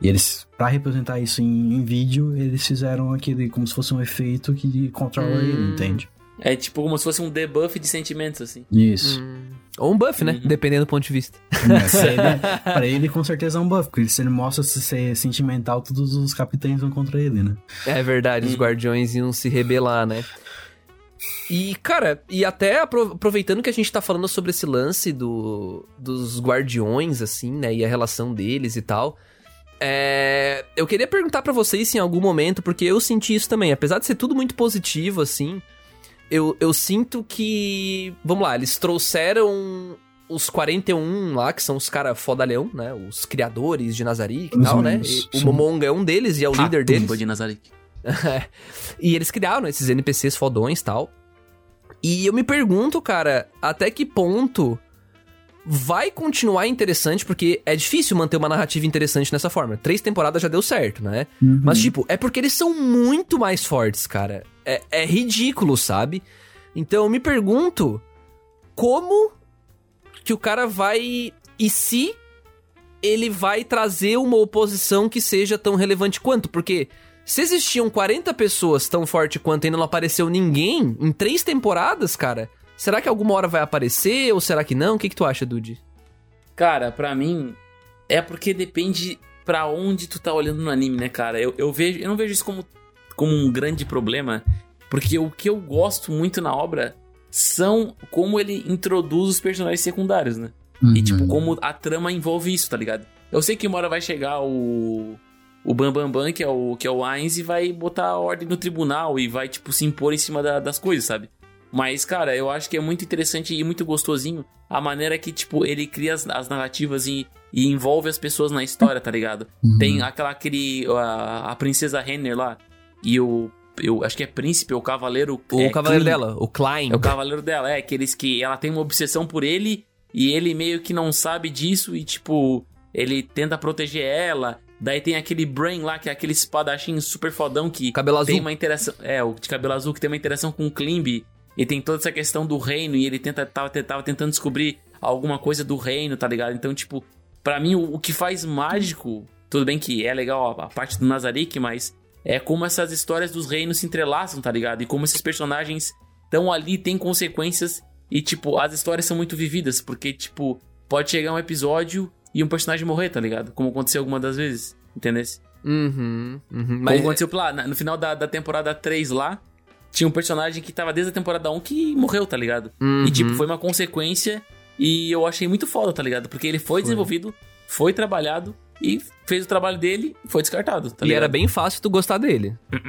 E eles, para representar isso em, em, vídeo, eles fizeram aquele como se fosse um efeito que controla hum. ele, entende? É tipo como se fosse um debuff de sentimentos, assim. Isso. Hum. Ou um buff, né? Uhum. Dependendo do ponto de vista. É, ele, pra ele, com certeza é um buff, porque se ele mostra se ser sentimental, todos os capitães vão contra ele, né? É verdade, os uhum. guardiões iam se rebelar, né? E, cara, e até aproveitando que a gente tá falando sobre esse lance do, dos guardiões, assim, né? E a relação deles e tal. É, eu queria perguntar para vocês se em algum momento, porque eu senti isso também, apesar de ser tudo muito positivo, assim eu, eu sinto que. Vamos lá, eles trouxeram os 41 lá, que são os caras fodalhão, né? Os criadores de Nazarick e tal, né? E o Momonga é um deles e é o A líder deles. de Nazarick. e eles criaram esses NPCs fodões e tal. E eu me pergunto, cara, até que ponto vai continuar interessante, porque é difícil manter uma narrativa interessante nessa forma. Três temporadas já deu certo, né? Uhum. Mas, tipo, é porque eles são muito mais fortes, cara é, é ridículo, sabe? Então eu me pergunto como que o cara vai. E se ele vai trazer uma oposição que seja tão relevante quanto? Porque se existiam 40 pessoas tão forte quanto e não apareceu ninguém em três temporadas, cara, será que alguma hora vai aparecer ou será que não? O que, que tu acha, Dude? Cara, pra mim, é porque depende para onde tu tá olhando no anime, né, cara? Eu, eu, vejo, eu não vejo isso como como um grande problema, porque o que eu gosto muito na obra são como ele introduz os personagens secundários, né? Uhum. E tipo, como a trama envolve isso, tá ligado? Eu sei que uma hora vai chegar o. O Bambambam, Bam Bam, que é o, que é o Ainz, e vai botar a ordem no tribunal e vai, tipo, se impor em cima da, das coisas, sabe? Mas, cara, eu acho que é muito interessante e muito gostosinho a maneira que, tipo, ele cria as, as narrativas e, e, envolve as pessoas na história, tá ligado? Uhum. Tem aquela, aquele, a, a princesa Renner lá, e o eu acho que é príncipe ou cavaleiro. O é, cavaleiro Klein. dela, o Klein. É o cavaleiro dela, é aqueles que ela tem uma obsessão por ele e ele meio que não sabe disso e tipo, ele tenta proteger ela. Daí tem aquele Brain lá, que é aquele espadachim super fodão que cabelo tem azul. uma interação. É, o de cabelo azul que tem uma interação com o Klimb. E tem toda essa questão do reino e ele tenta, tava, tava tentando descobrir alguma coisa do reino, tá ligado? Então, tipo, para mim o, o, que faz mágico, tudo bem que é legal a, a parte do Nazarick, mas é como essas histórias dos reinos se entrelaçam, tá ligado? E como esses personagens estão ali, têm consequências e, tipo, as histórias são muito vividas, porque, tipo, pode chegar um episódio e um personagem morrer, tá ligado? Como aconteceu algumas das vezes, entendeu? Uhum, uhum. Mas... Como aconteceu lá, no final da, da temporada 3 lá, tinha um personagem que tava desde a temporada 1 que morreu, tá ligado? Uhum. E, tipo, foi uma consequência e eu achei muito foda, tá ligado? Porque ele foi, foi. desenvolvido, foi trabalhado e fez o trabalho dele foi descartado. Tá e era bem fácil tu gostar dele.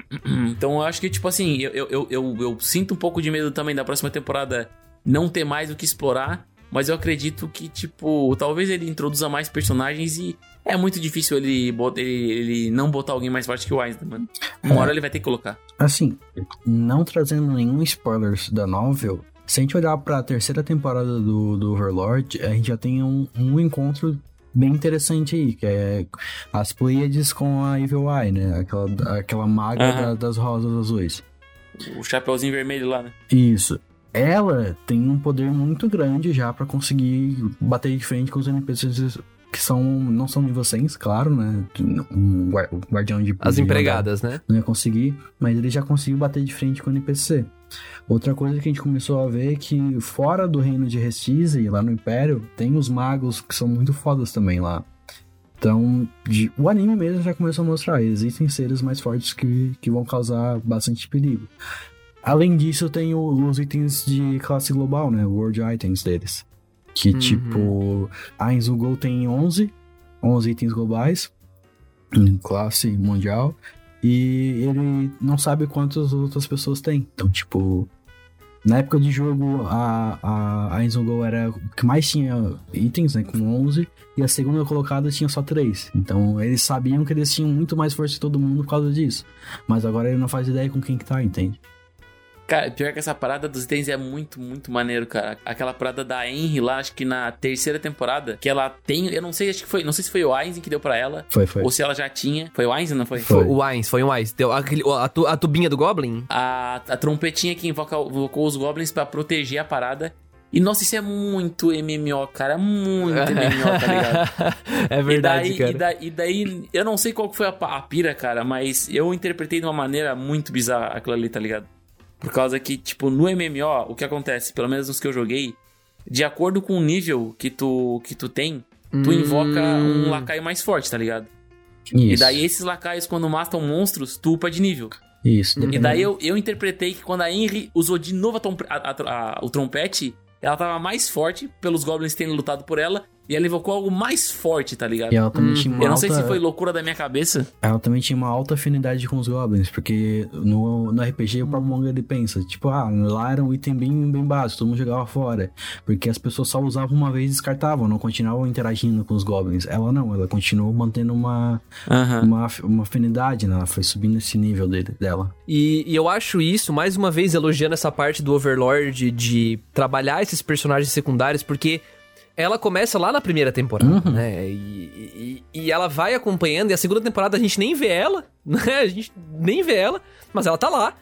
Então eu acho que, tipo assim, eu, eu, eu, eu, sinto um pouco de medo também da próxima temporada não ter mais o que explorar. Mas eu acredito que, tipo, talvez ele introduza mais personagens e é muito difícil ele, ele, ele não botar alguém mais forte que o Einstein, mano. Uma é, hora ele vai ter que colocar. Assim, não trazendo nenhum spoilers da novel, se a gente olhar pra terceira temporada do, do Overlord, a gente já tem um, um encontro bem interessante aí, que é as Pleiades com a Evil Eye, né? Aquela, aquela maga uhum. da, das rosas azuis. O chapeuzinho vermelho lá, né? Isso. Ela tem um poder muito grande já para conseguir bater de frente com os NPCs que são não são nível 100, claro, né? Um guardião de As empregadas, né? Não ia conseguir, mas ele já conseguiu bater de frente com o NPC. Outra coisa que a gente começou a ver é que fora do reino de Restize, lá no Império, tem os magos que são muito fodas também lá. Então, de, o anime mesmo já começou a mostrar, existem seres mais fortes que, que vão causar bastante perigo. Além disso, tem o, os itens de classe global, né? World Items deles. Que, uhum. tipo, a Inzugou tem 11, 11 itens globais, em classe mundial, e ele não sabe quantas outras pessoas têm. Então, tipo, na época de jogo, a, a, a era o que mais tinha itens, né? Com 11. E a segunda colocada tinha só 3. Então eles sabiam que eles tinham muito mais força que todo mundo por causa disso. Mas agora ele não faz ideia com quem que tá, entende? Cara, pior que essa parada dos itens é muito, muito maneiro, cara. Aquela parada da Henry lá, acho que na terceira temporada, que ela tem, eu não sei, acho que foi, não sei se foi o Ainz que deu para ela. Foi, foi. Ou se ela já tinha. Foi o Ainz, não foi? Foi, o Ainz, foi o Ainz. Deu aquele, a, tu, a tubinha do Goblin? A, a trompetinha que invoca, invocou os Goblins para proteger a parada. E nossa, isso é muito MMO, cara. Muito MMO, tá ligado? é verdade, e daí, cara. E daí, e daí, eu não sei qual foi a, a pira, cara, mas eu interpretei de uma maneira muito bizarra aquilo ali, tá ligado? Por causa que, tipo, no MMO, o que acontece, pelo menos nos que eu joguei, de acordo com o nível que tu, que tu tem, tu hum... invoca um lacaio mais forte, tá ligado? Isso. E daí esses lacaios, quando matam monstros, tu upa de nível. Isso. E daí eu, eu interpretei que quando a Henry usou de novo a, a, a, o trompete, ela tava mais forte pelos goblins terem lutado por ela. E ela invocou algo mais forte, tá ligado? E ela também hum, tinha uma Eu não alta... sei se foi loucura da minha cabeça. Ela também tinha uma alta afinidade com os goblins, porque no, no RPG o próprio manga ele pensa, tipo, ah, lá era um item bem, bem básico, todo mundo jogava fora. Porque as pessoas só usavam uma vez e descartavam, não continuavam interagindo com os goblins. Ela não, ela continuou mantendo uma, uma, uma afinidade, né? Ela foi subindo esse nível dele, dela. E, e eu acho isso, mais uma vez, elogiando essa parte do Overlord de trabalhar esses personagens secundários, porque ela começa lá na primeira temporada, uhum. né? E, e, e, ela vai acompanhando, e a segunda temporada a gente nem vê ela, né? A gente nem vê ela, mas ela tá lá.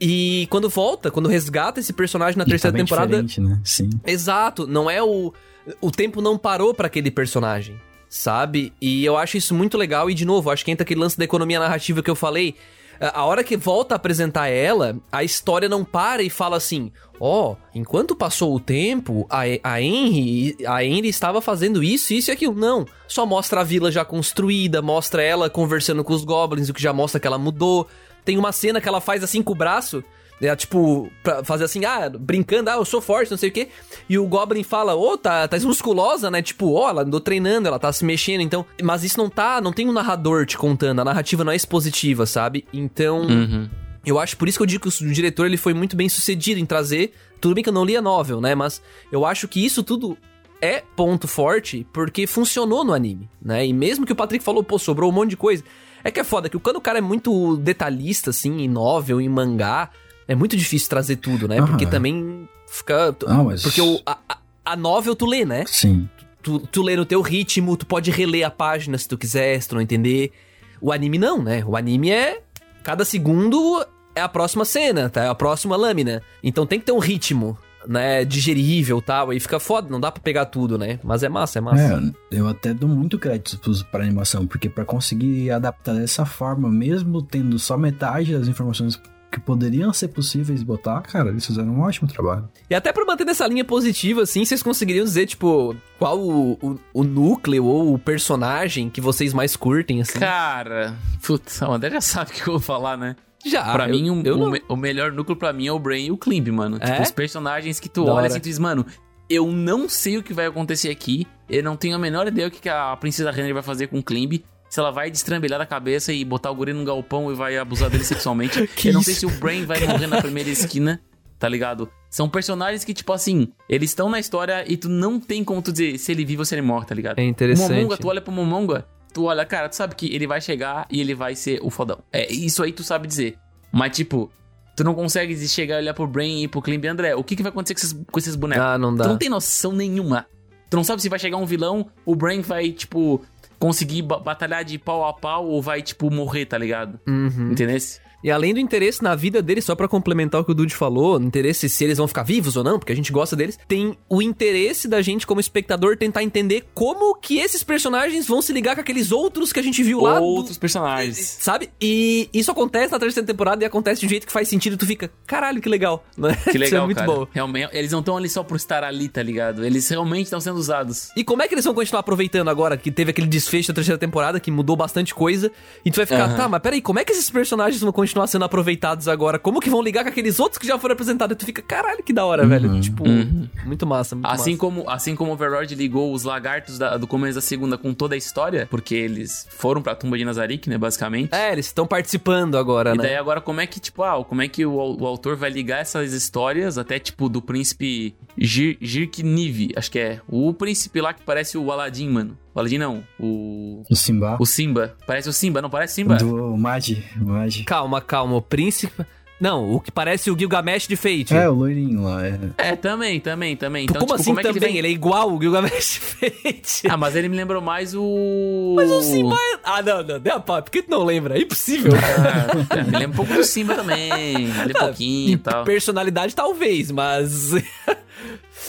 E quando volta, quando resgata esse personagem na e terceira tá temporada. Né? Sim. Exato, não é o. O tempo não parou para aquele personagem, sabe? E eu acho isso muito legal, e de novo, acho que entra aquele lance da economia narrativa que eu falei. A hora que volta a apresentar ela, a história não para e fala assim: ó, oh, enquanto passou o tempo, a, a Henry, a Henry estava fazendo isso, isso e aquilo. Não, só mostra a vila já construída, mostra ela conversando com os goblins, o que já mostra que ela mudou. Tem uma cena que ela faz assim com o braço, é, tipo, pra fazer assim, ah, brincando, ah, eu sou forte, não sei o quê. E o Goblin fala, ô, oh, tá, tá musculosa, né? Tipo, ó, oh, ela andou treinando, ela tá se mexendo, então. Mas isso não tá, não tem um narrador te contando, a narrativa não é expositiva, sabe? Então. Uhum. Eu acho por isso que eu digo que o diretor ele foi muito bem sucedido em trazer. Tudo bem que eu não li a novel, né? Mas eu acho que isso tudo é ponto forte porque funcionou no anime, né? E mesmo que o Patrick falou, pô, sobrou um monte de coisa. É que é foda, que quando o cara é muito detalhista, assim, em novel, em mangá, é muito difícil trazer tudo, né? Porque também fica. Ah, mas... Porque o, a, a novel tu lê, né? Sim. Tu, tu lê no teu ritmo, tu pode reler a página se tu quiser, se tu não entender. O anime não, né? O anime é. Cada segundo é a próxima cena, tá? É a próxima lâmina. Então tem que ter um ritmo, né? Digerível tal. Aí fica foda, não dá pra pegar tudo, né? Mas é massa, é massa. É, eu até dou muito crédito pra animação, porque para conseguir adaptar dessa forma, mesmo tendo só metade das informações que poderiam ser possíveis botar, cara, eles fizeram um ótimo trabalho. E até pra manter nessa linha positiva, assim, vocês conseguiriam dizer, tipo, qual o, o, o, núcleo ou o personagem que vocês mais curtem, assim? Cara, putz, o André já sabe o que eu vou falar, né? Já. Pra eu, mim, um, o, me, o, melhor núcleo pra mim é o Brain e o Klimb, mano. Tipo, é? os personagens que tu Da olha hora. assim e tu diz, mano, eu não sei o que vai acontecer aqui. Eu não tenho a menor ideia o que que a Princesa Renner vai fazer com o Klimb. Se ela vai destrambelhar da cabeça e botar o guri num galpão e vai abusar dele sexualmente. Que eu não isso? sei se o Brain vai morrer na primeira esquina, tá ligado? São personagens que, tipo assim, eles estão na história e tu não tem como tu dizer se ele vive ou se ele morre, tá ligado? É interessante. O Momonga, tu olha pro Momonga, tu olha, cara, tu sabe que ele vai chegar e ele vai ser o fodão. É, isso aí tu sabe dizer. Mas, tipo, tu não consegue chegar e olhar pro Brain e pro Klimb e André. O que, que vai acontecer com esses, com esses bonecos? Ah, não dá. Tu não tem noção nenhuma. Tu não sabe se vai chegar um vilão, o Brain vai, tipo, conseguir ba- batalhar de pau a pau ou vai, tipo, morrer, tá ligado? Uhum. Entendeu? E além do interesse na vida deles, só para complementar o que o Dude falou, interesse se eles vão ficar vivos ou não, porque a gente gosta deles, tem o interesse da gente como espectador tentar entender como que esses personagens vão se ligar com aqueles outros que a gente viu lá. Outros do... personagens. Sabe? E isso acontece na terceira temporada e acontece de um jeito que faz sentido e tu fica, caralho, que legal. Né? Que legal, é muito cara. bom. Realmente, eles não estão ali só por estar ali, tá ligado? Eles realmente estão sendo usados. E como é que eles vão continuar aproveitando agora que teve aquele desfecho da terceira temporada que mudou bastante coisa? E tu vai ficar, uhum. tá, mas peraí, como é que esses personagens vão continuar sendo aproveitados agora? Como que vão ligar com aqueles outros que já foram apresentados? E tu fica, caralho, que da hora, uhum. velho. Tipo, uhum. muito massa, muito assim massa. Como, assim como o Overlord ligou os lagartos da, do começo da segunda com toda a história, porque eles foram pra tumba de Nazarick, né, basicamente. É, eles estão participando agora, e né? E daí agora como é que, tipo, ah, como é que o, o autor vai ligar essas histórias até, tipo, do príncipe Gir, Nive, acho que é. O príncipe lá que parece o Aladdin, mano. O Aladdin não, o... O Simba. O Simba. Parece o Simba, não parece Simba? Do Magi, Magi. Calma, calma, o príncipe... Não, o que parece o Gilgamesh de Fate. É, o loirinho lá. É, é também, também, também. Então, como tipo, assim como também? É ele, vem... ele, é igual o Gilgamesh de Fate. Ah, mas ele me lembrou mais o... Mas o Simba é... Ah, não, não, deu a pau. Por que tu não lembra? É impossível. Ah, me lembra um pouco do Simba também. Ali um pouquinho e tal. Personalidade talvez, mas...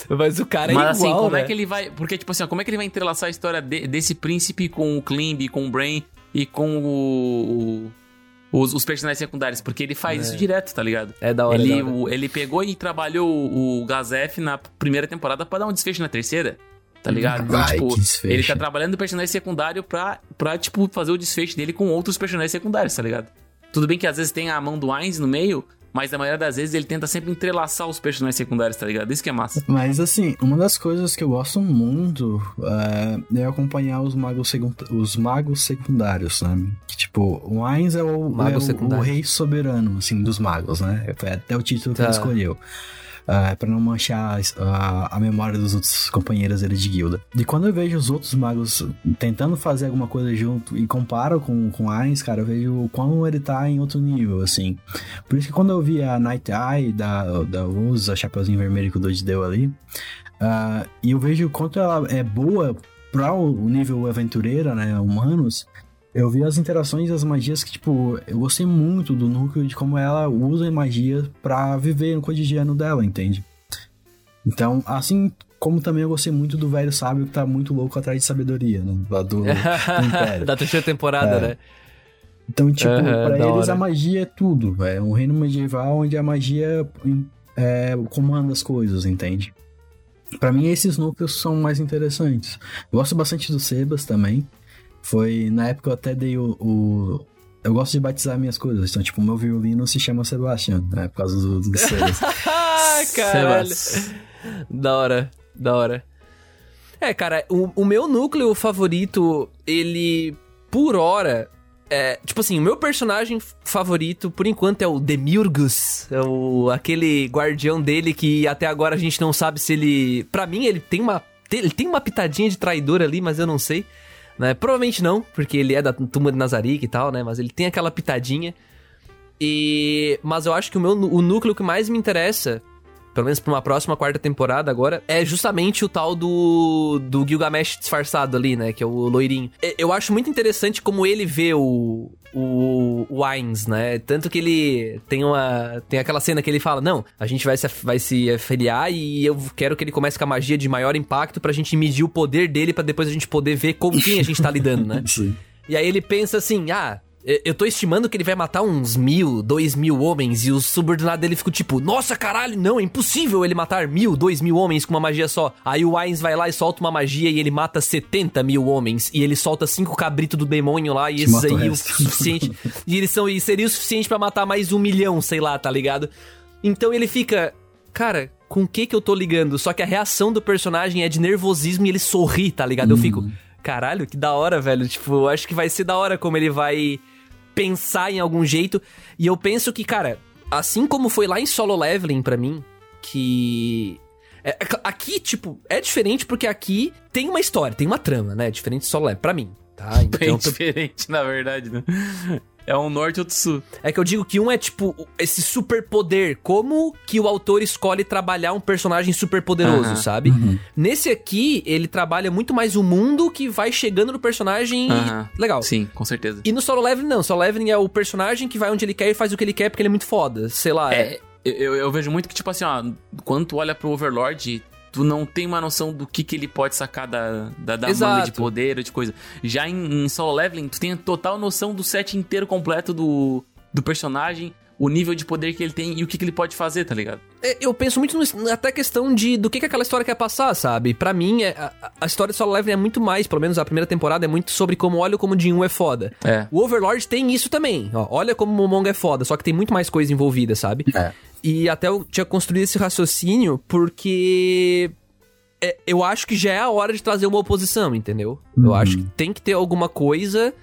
Mas o cara Mas, é assim, igual, assim, como né? é que ele vai... Porque, tipo assim, como é que ele vai entrelaçar a história de, desse príncipe com o Klimb, com o Brain e com o os, os personagens secundários, porque ele faz é. isso direto, tá ligado? É da hora. Ele, da hora. O, ele pegou e trabalhou o, o Gazef na primeira temporada para dar um desfecho na terceira. Tá ligado? Então, Vai, tipo, ele tá trabalhando o personagem secundário pra, pra, tipo, fazer o desfecho dele com outros personagens secundários, tá ligado? Tudo bem que às vezes tem a mão do Ainz no meio, mas na maioria das vezes ele tenta sempre entrelaçar os personagens secundários, tá ligado? Isso que é massa. Mas assim, uma das coisas que eu gosto muito é, é acompanhar os magos, os magos secundários, né? Que, tipo, o Ainz é, o, é o, o, rei soberano, assim, dos magos, né? Foi até o título tá. que ele tá. escolheu uh, é, para não manchar a, a, memória dos outros companheiros dele de guilda. E quando eu vejo os outros magos tentando fazer alguma coisa junto e comparo com, com Ainz, cara, eu vejo o quão ele tá em outro nível, assim. Por isso que quando eu vi a Night Eye da, da Rose, a Chapeuzinho Vermelho que o Dodge deu ali, uh, e eu vejo o quanto ela é boa para o nível aventureira, né, humanos, eu vi as interações e as magias que, tipo, eu gostei muito do núcleo de como ela usa magia para viver no cotidiano dela, entende? Então, assim como também eu gostei muito do velho sábio que tá muito louco atrás de sabedoria, né? Lá do, do Império. da terceira temporada, é. né? Então, tipo, uhum, pra eles hora. a magia é tudo. É um reino medieval onde a magia é, comanda as coisas, entende? Para mim, esses núcleos são mais interessantes. Gosto bastante do Sebas também. Foi na época eu até dei o, o eu gosto de batizar minhas coisas. Então, tipo, o meu violino se chama Sebastian, né? Por causa do, do Sebas. ah, caralho. Da hora, da hora. É, cara, o, o meu núcleo favorito, ele, por hora, é, tipo assim, o meu personagem favorito, por enquanto, é o Demiurgus. É o, aquele guardião dele que até agora a gente não sabe se ele. Pra mim, ele tem uma. Ele tem uma pitadinha de traidor ali, mas eu não sei. Né? Provavelmente não, porque ele é da tumba de Nazarick e tal, né? Mas ele tem aquela pitadinha. E... Mas eu acho que o, meu, o núcleo que mais me interessa pelo menos pra uma próxima quarta temporada agora, é justamente o tal do, do Gilgamesh disfarçado ali, né? Que é o loirinho. Eu acho muito interessante como ele vê o, o, o Ainz, né? Tanto que ele tem uma. Tem aquela cena que ele fala: Não, a gente vai se, vai se afiliar e eu quero que ele comece com a magia de maior impacto pra gente medir o poder dele para depois a gente poder ver com quem a gente tá lidando, né? Sim. E aí ele pensa assim: ah, eu tô estimando que ele vai matar uns mil, dois mil homens e os subordinados dele ficam tipo, nossa caralho, não, é impossível ele matar mil, dois mil homens com uma magia só. Aí o Ainz vai lá e solta uma magia e ele mata 70 mil homens e ele solta cinco cabritos do demônio lá e que esses aí o, o suficiente. e eles são, e seria o suficiente para matar mais um milhão, sei lá, tá ligado? Então ele fica, cara, com o que que eu tô ligando? Só que a reação do personagem é de nervosismo e ele sorri, tá ligado? Eu uhum. fico, caralho, que da hora, velho. Tipo, eu acho que vai ser da hora como ele vai pensar em algum jeito. E eu penso que, cara, assim como foi lá em Solo Leveling para mim, que é, é aqui, tipo, é diferente porque aqui tem uma história, tem uma trama, né? Diferente de Solo Leveling, pra mim, tá? Então, Bem diferente, na verdade, né? É um norte e outro sul. É que eu digo que um é tipo esse superpoder. Como que o autor escolhe trabalhar um personagem super poderoso, Aham. sabe? Nesse aqui, ele trabalha muito mais o mundo que vai chegando no personagem. e- Aham. Legal. Sim, com certeza. E no Solo Leveling, não. Solo Leveling é o personagem que vai onde ele quer e faz o que ele quer porque ele é muito foda. Sei lá. É, eu, eu vejo muito que, tipo assim, ó, quando tu olha pro Overlord, tu não tem uma noção do que, que ele pode sacar da, da, da manga de poder ou de coisa. Já em, em solo leveling, tu tem a total noção do set inteiro completo do, do personagem, o nível de poder que ele tem e o que, que ele pode fazer, tá ligado? É, Eu penso muito no, até questão de do que, que aquela história quer passar, sabe? Pra mim, é, a, a história de Solo Leveling é muito mais, pelo menos a primeira temporada, é muito sobre como olha como o Jin é foda. É. O Overlord tem isso também, ó. Olha como o Momonga é foda, só que tem muito mais coisa envolvida, sabe? É. E até eu tinha construído esse raciocínio porque é, eu acho que já é a hora de trazer uma oposição, entendeu? Eu Uhum. acho que tem que ter alguma coisa,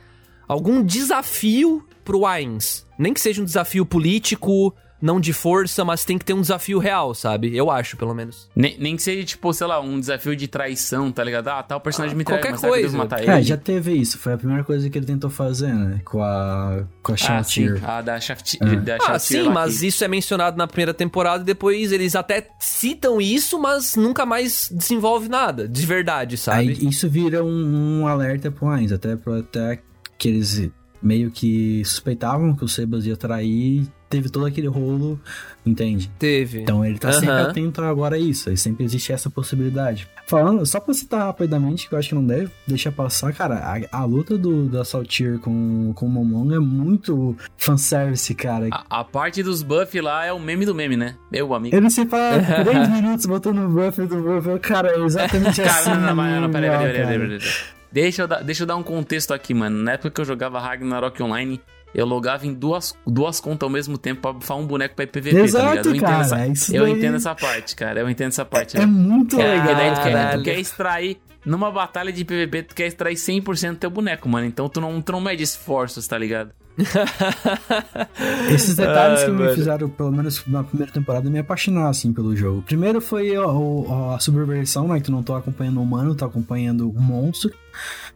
algum desafio pro Ainz. Nem que seja um desafio político, não de força, mas tem que ter um desafio real, sabe? Eu acho, pelo menos. Nem, nem que seja, tipo, sei lá, um desafio de traição, tá ligado? Ah, tal personagem Ah, me trai, qualquer mas será que eu coisa. matar ele? É, já teve isso. Foi a primeira coisa que ele tentou fazer, né? Com a, com a Ah, sim. Shantir. Ah, da Shaft... É. Da Ah, Shaftir sim, mas que- isso é mencionado na primeira temporada e depois eles até citam isso, mas nunca mais desenvolve nada, de verdade, sabe? Aí isso vira um, um alerta pro Ainz, até, até que eles meio que suspeitavam que o Sebas ia trair, teve todo aquele rolo, entende? Teve. Então ele tá sempre Aham. atento agora a isso, e sempre existe essa possibilidade. Falando, só pra citar rapidamente, que eu acho que não deve deixar passar, cara, a, a luta do, da Saltier com, com o Momonga é muito fanservice, cara. A, a parte dos buff lá é o meme do meme, né? Meu amigo. Ele se fala 3 minutos botando o buff do buff, cara, é exatamente assim. Cara, não, não, não, não, peraí, peraí, peraí, cara. peraí, peraí. Deixa eu, dar, deixa eu dar um contexto aqui, mano. Na época que eu jogava Ragnarok Online, eu logava em duas, duas contas ao mesmo tempo pra bufar um boneco pra PVP, tá Exato, ligado? Eu entendo, cara, essa, isso eu daí- entendo essa parte, cara. Eu entendo essa parte. É velho. muito É, legal. daí tu quer, tu quer extrair. Numa batalha de PVP, tu quer extrair 100% do teu boneco, mano. Então tu não, tu não mede esforços, tá ligado? Esses detalhes Ai, que me velho. fizeram, pelo menos na primeira temporada, me apaixonar, assim, pelo jogo. Primeiro foi ó, ó, a subversão, né? Que tu não tá acompanhando o humano, tá acompanhando o monstro.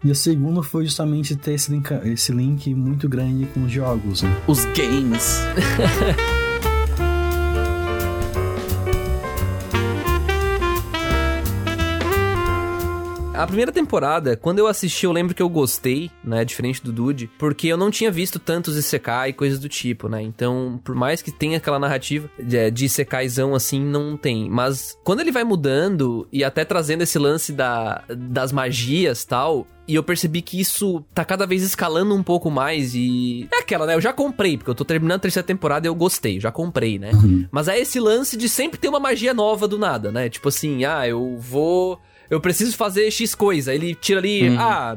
E o segundo foi justamente ter esse link, esse link muito grande com os jogos, né? Os games. A primeira temporada, quando eu assisti, eu lembro que eu gostei, né? Diferente do Dude, porque eu não tinha visto tantos Isekai e coisas do tipo, né? Então, por mais que tenha aquela narrativa de, de Isekaizão assim, não tem. Mas quando ele vai mudando e até trazendo esse lance da, das magias tal. E eu percebi que isso tá cada vez escalando um pouco mais e. É aquela, né? Eu já comprei, porque eu tô terminando a terceira temporada e eu gostei, já comprei, né? Mas é esse lance de sempre ter uma magia nova do nada, né? Tipo assim, ah, eu vou. Eu preciso fazer X coisa. Ele tira ali, ah.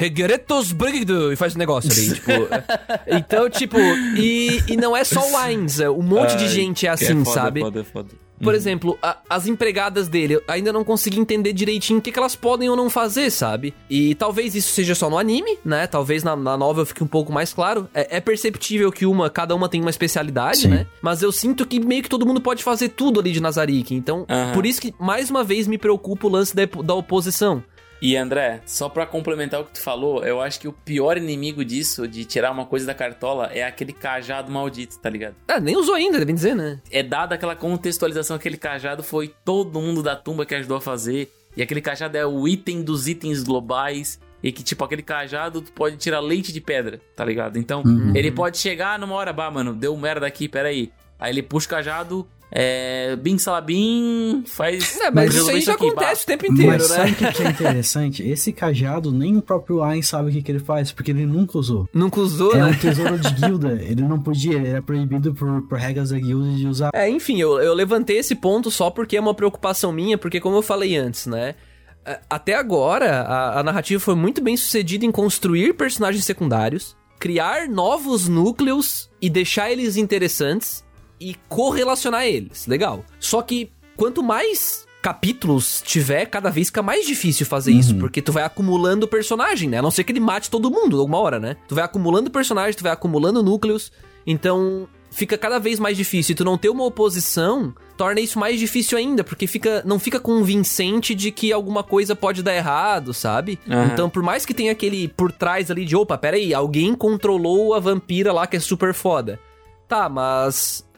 Regretos Brigdo e faz o negócio ali, tipo. é. Então, tipo, e, e não é só o Ainz, um monte de gente é assim, sabe? Foda, foda. Por exemplo, a- as empregadas dele, eu ainda não consegui entender direitinho o que, que elas podem ou não fazer, sabe? E talvez isso seja só no anime, né? Talvez na, na novel fique um pouco mais claro. É, é perceptível que uma, cada uma tem uma especialidade, Sim. né? Mas eu sinto que meio que todo mundo pode fazer tudo ali de Nazarick. Então, Aham. por isso que, mais uma vez, me preocupa o lance da, da oposição. E André, só pra complementar o que tu falou, eu acho que o pior inimigo disso, de tirar uma coisa da cartola, é aquele cajado maldito, tá ligado? Ah, nem usou ainda, devem dizer, né? É dada aquela contextualização, aquele cajado foi todo mundo da tumba que ajudou a fazer. E aquele cajado é o item dos itens globais. E que, tipo, aquele cajado tu pode tirar leite de pedra, tá ligado? Então, ele pode chegar numa hora, bah, mano, deu merda aqui, peraí. Aí ele puxa o cajado, é. Bim salabim, faz. É, mas isso aí já acontece o tempo inteiro, Mas né? sabe o que, que é interessante? Esse cajado, nem o próprio Ainz sabe o que, que ele faz, porque ele nunca usou. Nunca usou, É né? um tesouro de guilda, ele não podia, ele era proibido por, por regras da guilda de usar. É, enfim, eu, eu levantei esse ponto só porque é uma preocupação minha, porque como eu falei antes, né? a- Até agora, a, a narrativa foi muito bem sucedida em construir personagens secundários, criar novos núcleos e deixar eles interessantes e correlacionar eles. Legal. Só que quanto mais capítulos tiver, cada vez fica mais difícil fazer isso, porque tu vai acumulando personagem, né? A não ser que ele mate todo mundo alguma hora, né? Tu vai acumulando personagem, tu vai acumulando núcleos, então fica cada vez mais difícil. E tu não ter uma oposição, torna isso mais difícil ainda, porque fica, não fica convincente de que alguma coisa pode dar errado, sabe? Uhum. Então, por mais que tenha aquele por trás ali de, opa, peraí, alguém controlou a vampira lá que é super foda. Tá, mas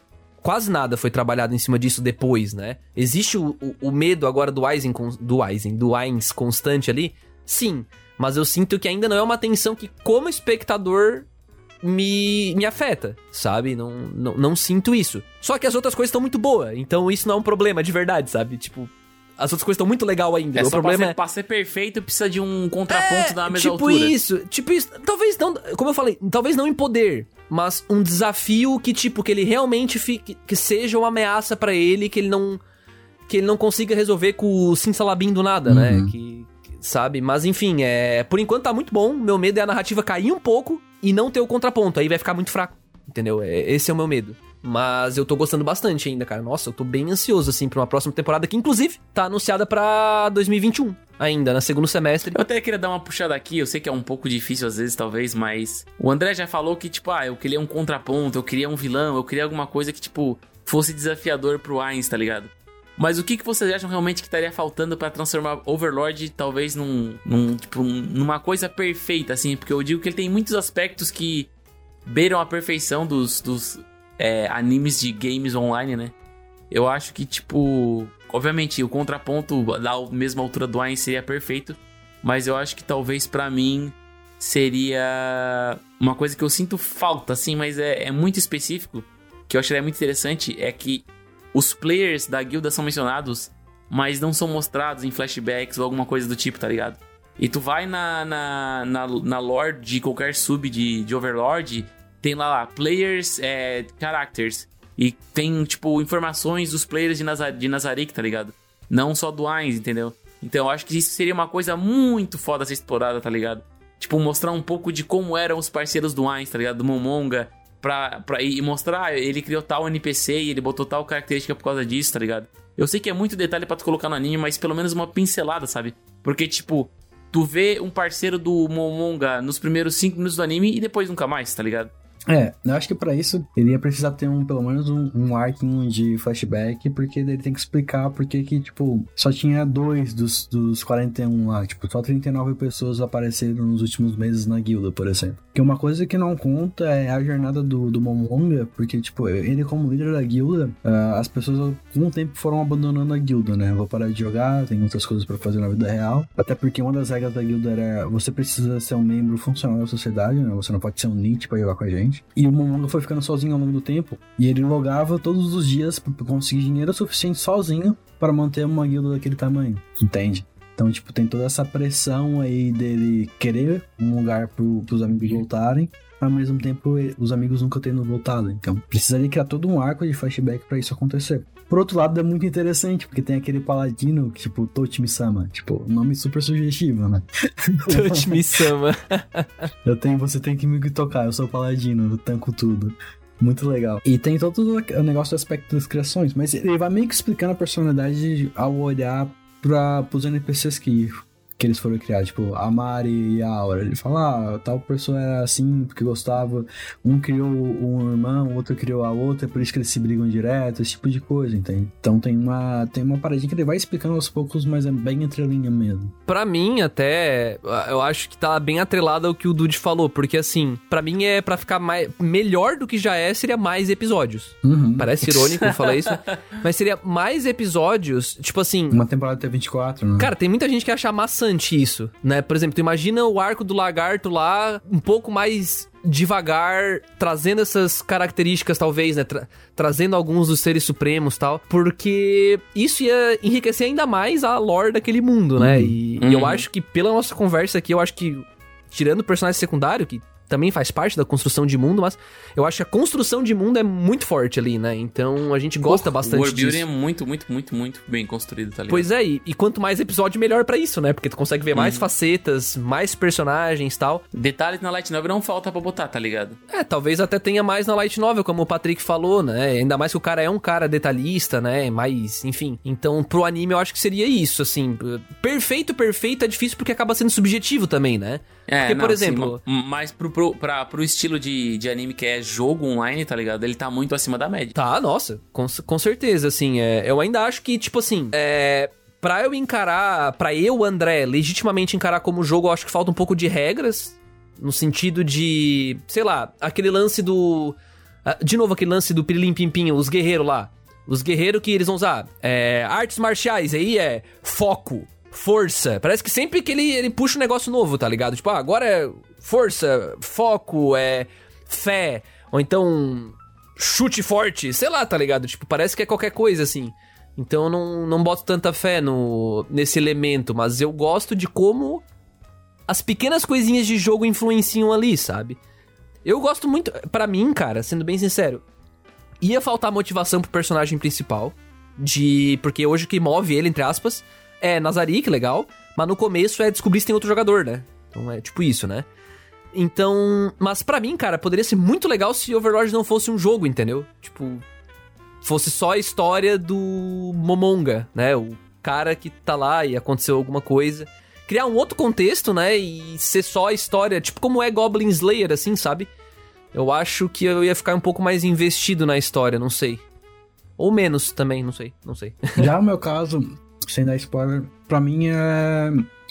quase nada foi trabalhado em cima disso depois, né? Existe o, o, o medo agora do Eisen, do Eisen, do Ainz constante ali? Sim, mas eu sinto que ainda não é uma tensão que, como espectador, me, me afeta, sabe? Não, não, não sinto isso. Só que as outras coisas estão muito boas, então isso não é um problema de verdade, sabe? Tipo, as outras coisas estão muito legal ainda. É o problema pra ser, é... pra ser perfeito precisa de um contraponto é, da mesma tipo altura. Tipo isso, tipo isso. Talvez não, como eu falei, talvez não em poder, mas um desafio que tipo que ele realmente fique, que seja uma ameaça para ele, que ele não que ele não consiga resolver com o Simsalabim do nada, né? uhum. né? Que, sabe? Mas enfim, é, por enquanto tá muito bom. Meu medo é a narrativa cair um pouco e não ter o contraponto, aí vai ficar muito fraco. Entendeu? É, esse é o meu medo. Mas eu tô gostando bastante ainda, cara. Nossa, eu tô bem ansioso, assim, pra uma próxima temporada que, inclusive, tá anunciada pra 2021 ainda, no segundo semestre. Eu até queria dar uma puxada aqui, eu sei que é um pouco difícil às vezes, talvez, mas o André já falou que, tipo, ah, eu queria um contraponto, eu queria um vilão, eu queria alguma coisa que, tipo, fosse desafiador pro Ainz, tá ligado? Mas o que, que vocês acham realmente que estaria faltando para transformar Overlord talvez num, num, tipo, numa coisa perfeita, assim? Porque eu digo que ele tem muitos aspectos que beiram a perfeição dos, dos é, animes de games online, né? Eu acho que, tipo, obviamente o contraponto da mesma altura do Ain seria perfeito, mas eu acho que talvez para mim seria uma coisa que eu sinto falta, assim, mas é, é muito específico, que eu acharia muito interessante, é que os players da guilda são mencionados, mas não são mostrados em flashbacks ou alguma coisa do tipo, tá ligado? E tu vai na, na, na, na lore de qualquer sub de, de Overlord, tem lá, lá players, é, characters. E tem, tipo, informações dos players de, Nazar de Nazarick, tá ligado? Não só do Ainz, entendeu? Então eu acho que isso seria uma coisa muito foda a ser explorada, tá ligado? Tipo, mostrar um pouco de como eram os parceiros do Ainz, tá ligado? Do Momonga. Pra, pra, e mostrar, ah, ele criou tal NPC e ele botou tal característica por causa disso, tá ligado? Eu sei que é muito detalhe para tu colocar no anime, mas pelo menos uma pincelada, sabe? Porque, tipo, tu vê um parceiro do Momonga nos primeiros 5 minutos do anime e depois nunca mais, tá ligado? É, eu acho que para isso ele ia precisar ter um, pelo menos um, um arquinho de flashback, porque ele tem que explicar porque que, tipo, só tinha dois dos, dos 41 lá, tipo, só 39 pessoas apareceram nos últimos meses na guilda, por exemplo. Que uma coisa que não conta é a jornada do, do Momonga, porque, tipo, ele como líder da guilda, uh, as pessoas com o tempo foram abandonando a guilda, né? Vou parar de jogar, tem outras coisas para fazer na vida real. Até porque uma das regras da guilda era você precisa ser um membro funcional da sociedade, né? Você não pode ser um NIT pra jogar com a gente. E o Momonga foi ficando sozinho ao longo do tempo. E ele logava todos os dias para conseguir dinheiro suficiente sozinho para manter uma guilda daquele tamanho. Entende? Então, tipo, tem toda essa pressão aí dele querer um lugar pro, pros amigos voltarem, ao mesmo tempo os amigos nunca tendo voltado. Então, precisaria criar todo um arco de flashback para isso acontecer. Por outro lado, é muito interessante, porque tem aquele paladino, tipo, Tochi-sama. Tipo, nome super sugestivo, né? Tochi-sama. eu tenho, você tem que me tocar, eu sou paladino, eu tanco tudo. Muito legal. E tem todo o negócio do aspecto das criações, mas ele vai meio que explicando a personalidade ao olhar para os NPCs que que eles foram criados, tipo, a Mari e a Aura. Ele fala, ah, tal pessoa era assim porque gostava, um criou um irmão, o outro criou a outra, é por isso que eles se brigam direto, esse tipo de coisa, entende? Então tem uma, tem uma paradinha que ele vai explicando aos poucos, mas é bem entrelinha mesmo. Pra mim, até, eu acho que tá bem atrelado ao que o Dude falou, porque assim, para mim é para ficar mais, melhor do que já é, seria mais episódios. Uhum. Parece irônico falar isso, mas seria mais episódios, tipo assim... Uma temporada até 24, né? Cara, tem muita gente que acha maçante isso, né? Por exemplo, tu imagina o arco do lagarto lá um pouco mais devagar, trazendo essas características, talvez, né? Tra trazendo alguns dos seres supremos tal. Porque isso ia enriquecer ainda mais a lore daquele mundo, né? Uhum. E, uhum. e, eu uhum. acho que pela nossa conversa aqui, eu acho que. Tirando o personagem secundário, que também faz parte da construção de mundo, mas eu acho que a construção de mundo é muito forte ali, né? Então a gente gosta oh, bastante disso. O world building é muito, muito, muito, muito bem construído, tá ligado? Pois é, e, e quanto mais episódio, melhor para isso, né? Porque tu consegue ver mais uhum. facetas, mais personagens tal. Detalhes na Light Novel não falta pra botar, tá ligado? É, talvez até tenha mais na Light Novel, como o Patrick falou, né? Ainda mais que o cara é um cara detalhista, né? Mais, enfim. Então, pro anime eu acho que seria isso, assim. Perfeito, perfeito é difícil porque acaba sendo subjetivo também, né? É, Porque, não, por sim, exemplo- ma- mas pro, pro, pra, pro estilo de, de anime que é jogo online, tá ligado? Ele tá muito acima da média. Tá, nossa, com, com certeza, assim, é, eu ainda acho que, tipo assim, é, pra eu encarar, pra eu, André, legitimamente encarar como jogo, eu acho que falta um pouco de regras, no sentido de, sei lá, aquele lance do, ah, de novo aquele lance do Pirilim Pimpinho, os guerreiros lá, os guerreiros que eles vão usar, é, artes marciais, aí é foco, força, parece que sempre que ele, ele puxa um negócio novo, tá ligado? Tipo, ah, agora é força, foco, é fé, ou então chute forte, sei lá, tá ligado? Tipo, parece que é qualquer coisa assim. Então eu não, não boto tanta fé no, nesse elemento, mas eu gosto de como as pequenas coisinhas de jogo influenciam ali, sabe? Eu gosto muito, Pra mim, cara, sendo bem sincero, ia faltar motivação pro personagem principal, de porque hoje o que move ele, entre aspas, é Nazari, que legal, mas no começo é descobrir se tem outro jogador, né? Então é tipo isso, né? Então, mas pra mim, cara, poderia ser muito legal se Overlord não fosse um jogo, entendeu? Tipo, fosse só a história do Momonga, né? O cara que tá lá e aconteceu alguma coisa. Criar um outro contexto, né? E ser só a história, tipo como é Goblin Slayer, assim, sabe? Eu acho que eu ia ficar um pouco mais investido na história, não sei. Ou menos também, não sei, não sei. Já no meu caso, sem dar spoiler, pra mim é.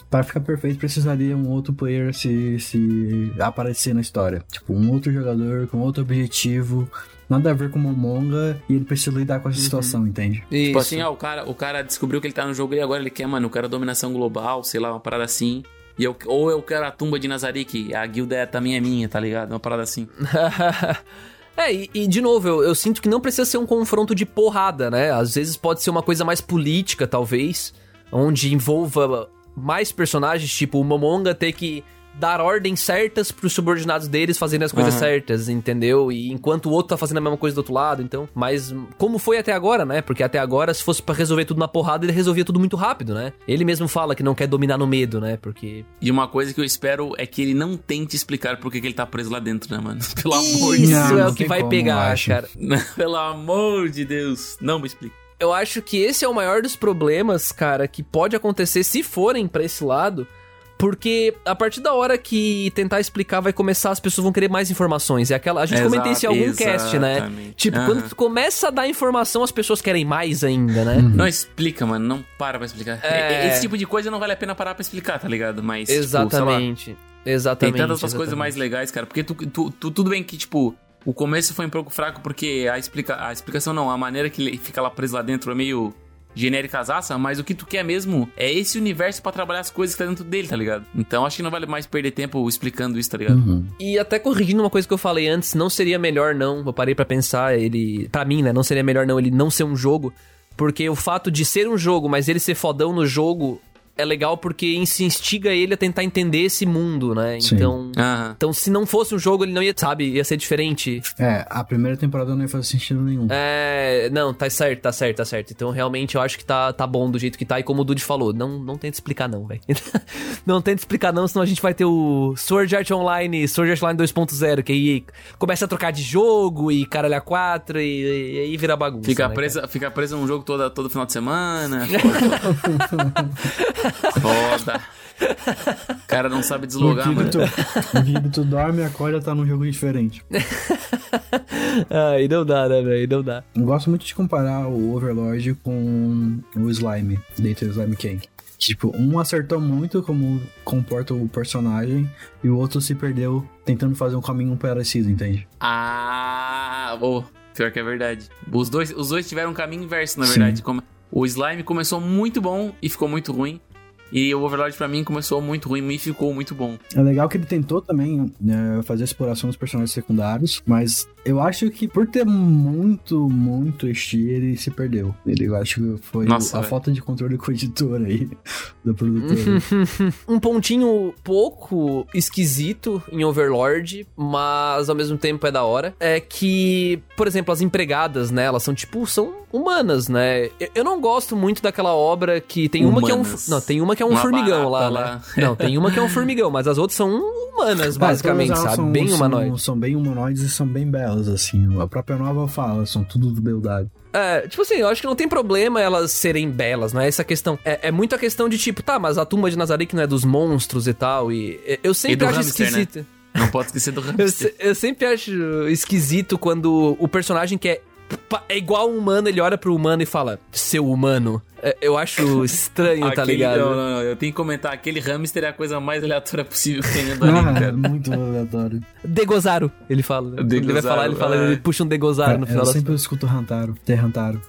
Pra ficar perfeito, precisaria um outro player se, se aparecer na história. Tipo, um outro jogador com outro objetivo, nada a ver com o Momonga, e ele precisa lidar com essa situação, entende? Isso. Tipo assim, ó, o cara, o cara descobriu que ele tá no jogo e agora ele quer, mano, eu quero dominação global, sei lá, uma parada assim. E eu, ou eu quero a tumba de Nazari, que a guilda é- também é minha, tá ligado? Uma parada assim. é, e, e, de novo, eu, eu sinto que não precisa ser um confronto de porrada, né? Às vezes pode ser uma coisa mais política, talvez, onde envolva mais personagens, tipo o Momonga ter que dar ordens certas pros subordinados deles fazerem as coisas Aham. certas, entendeu? E enquanto o outro tá fazendo a mesma coisa do outro lado, então. Mas como foi até agora, né? Porque até agora, se fosse pra resolver tudo na porrada, ele resolvia tudo muito rápido, né? Ele mesmo fala que não quer dominar no medo, né? Porque. E uma coisa que eu espero é que ele não tente explicar por que que ele tá preso lá dentro, né, mano? Pelo amor de Isso Não, é o que vai pegar, acho. cara. Pelo amor de Deus, não me explica. Eu acho que esse é o maior dos problemas, cara, que pode acontecer se forem pra esse lado. Porque a partir da hora que tentar explicar vai começar, as pessoas vão querer mais informações. É aquela. A gente Exato, comentou isso em algum cast, né? exatamente. Tipo, Aham. quando tu começa a dar informação, as pessoas querem mais ainda, né? Não explica, mano. Não para pra explicar. É. Esse tipo de coisa não vale a pena parar pra explicar, tá ligado? Mas. tipo, sei lá, Exatamente. tem Exatamente. tantas outras exatamente. coisas mais legais, cara. Porque tu, tu- tu- tudo bem que, tipo, o começo foi um pouco fraco porque a, explica, a explicação não, a maneira que ele fica lá preso lá dentro é meio genéricazaça, mas o que tu quer mesmo é esse universo pra trabalhar as coisas que tá dentro dele, tá ligado? Então acho que não vale mais perder tempo explicando isso, tá ligado? Uhum. E até corrigindo uma coisa que eu falei antes, não seria melhor não, eu parei pra pensar, ele, Pra mim, né, não seria melhor não ele não ser um jogo, porque o fato de ser um jogo, mas ele ser fodão no jogo é legal porque se instiga ele a tentar entender esse mundo, né? Sim. Então, então se não fosse um jogo, ele não ia, sabe, ia ser diferente. É, a primeira temporada não ia fazer sentido nenhum. É, não, tá certo, tá certo, tá certo. Então realmente eu acho que tá, tá bom do jeito que tá. E como o Dude falou, não, não tenta explicar não, velho. não tenta explicar não, senão a gente vai ter o Sword Art Online, Sword Art Online 2.0, que aí começa a trocar de jogo e caralho a 4 e, e aí vira bagunça. Fica, né, presa, fica presa num jogo toda, todo final de semana. Foda. O cara não sabe deslogar, mano. tu, tu dorme e acorda tá num jogo diferente. Aí não dá, né, velho? Não dá. Eu gosto muito de comparar o Overlord com o Slime, dentro do Slime King. Tipo, um acertou muito como comporta o personagem e o outro se perdeu tentando fazer um caminho parecido, entende? Ah, oh, pior que é verdade. Os dois, os dois tiveram um caminho inverso, na Sim. verdade. Como, o Slime começou muito bom e ficou muito ruim. E o Overlord pra mim começou muito ruim e ficou muito bom. É legal que ele tentou também né, fazer a exploração dos personagens secundários, mas eu acho que por ter muito, muito estilo, ele se perdeu. Ele, eu acho que foi Nossa, a falta de controle com o editor aí, do produtor. um pontinho pouco esquisito em Overlord, mas ao mesmo tempo é da hora. É que, por exemplo, as empregadas, né? Elas são tipo, são humanas, né? Eu, eu não gosto muito daquela obra que tem uma que é um. Humanas. Não, tem uma que que é um Uma formigão lá, barata né? lá. Não, tem uma que é um formigão, mas as outras são humanas, basicamente, sabe? são- bem são- humanoides. São bem humanoides e são bem belas, assim. A própria nova fala, são tudo de beldade. É, tipo assim, eu acho que não tem problema elas serem belas, não é essa questão. É, é muito a questão de tipo, tá, mas a tumba de Nazaré que não é dos monstros e tal, e e- eu sempre do acho hamster, né? esquisito. Não pode esquecer do Eu, hamster. eu sempre acho esquisito quando o personagem que é, é igual um humano, ele olha pro humano e fala, seu humano. É, eu acho estranho, tá Aquele- ligado? Não, não, não, eu tenho que comentar. Aquele hamster é a coisa mais aleatória possível que tem dentro do anime, Ah, cara. muito aleatório. Degozaro, ele fala. né? Quando ele vai Degozaro, falar, ele fala, é. ele puxa um Degozaro no É, final eu das sempre escuto Hantaro, ter Hantaro.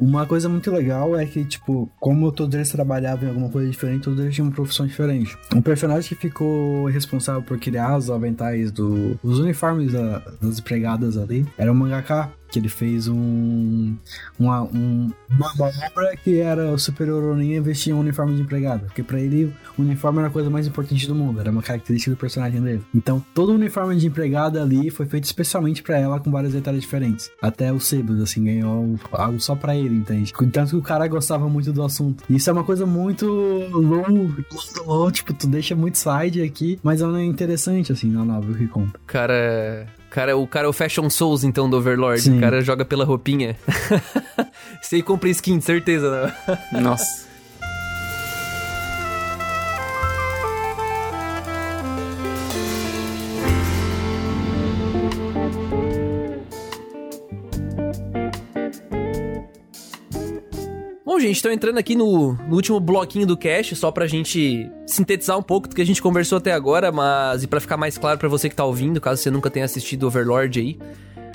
Uma coisa muito legal é que, tipo, como todos eles trabalhavam em alguma coisa diferente, todos eles tinham uma profissão diferente. Um personagem que ficou responsável por criar os aventais do, os uniformes da- das empregadas ali era o mangaka, que ele fez um, uma, um- uma obra que era o superior Ronin vestia um uniforme de empregada. Porque pra ele, o uniforme era a coisa mais importante do mundo, era uma característica do personagem dele. Então, todo o uniforme de empregada ali foi feito especialmente pra ela, com vários detalhes diferentes. Até o Sebus, assim, ganhou algo só pra ele, entende? Tanto que o cara gostava muito do assunto. Isso é uma coisa muito low, low, low, tipo, tu deixa muito side aqui, mas é interessante, assim, na novel que conta. Cara, cara, o cara é o Fashion Souls, então, do Overlord. Sim. O cara joga pela roupinha. Você aí compra skin, certeza, né? Nossa. Gente, então entrando aqui no, no último bloquinho do cast, só pra gente sintetizar um pouco do que a gente conversou até agora, mas e pra ficar mais claro pra você que tá ouvindo, caso você nunca tenha assistido Overlord aí.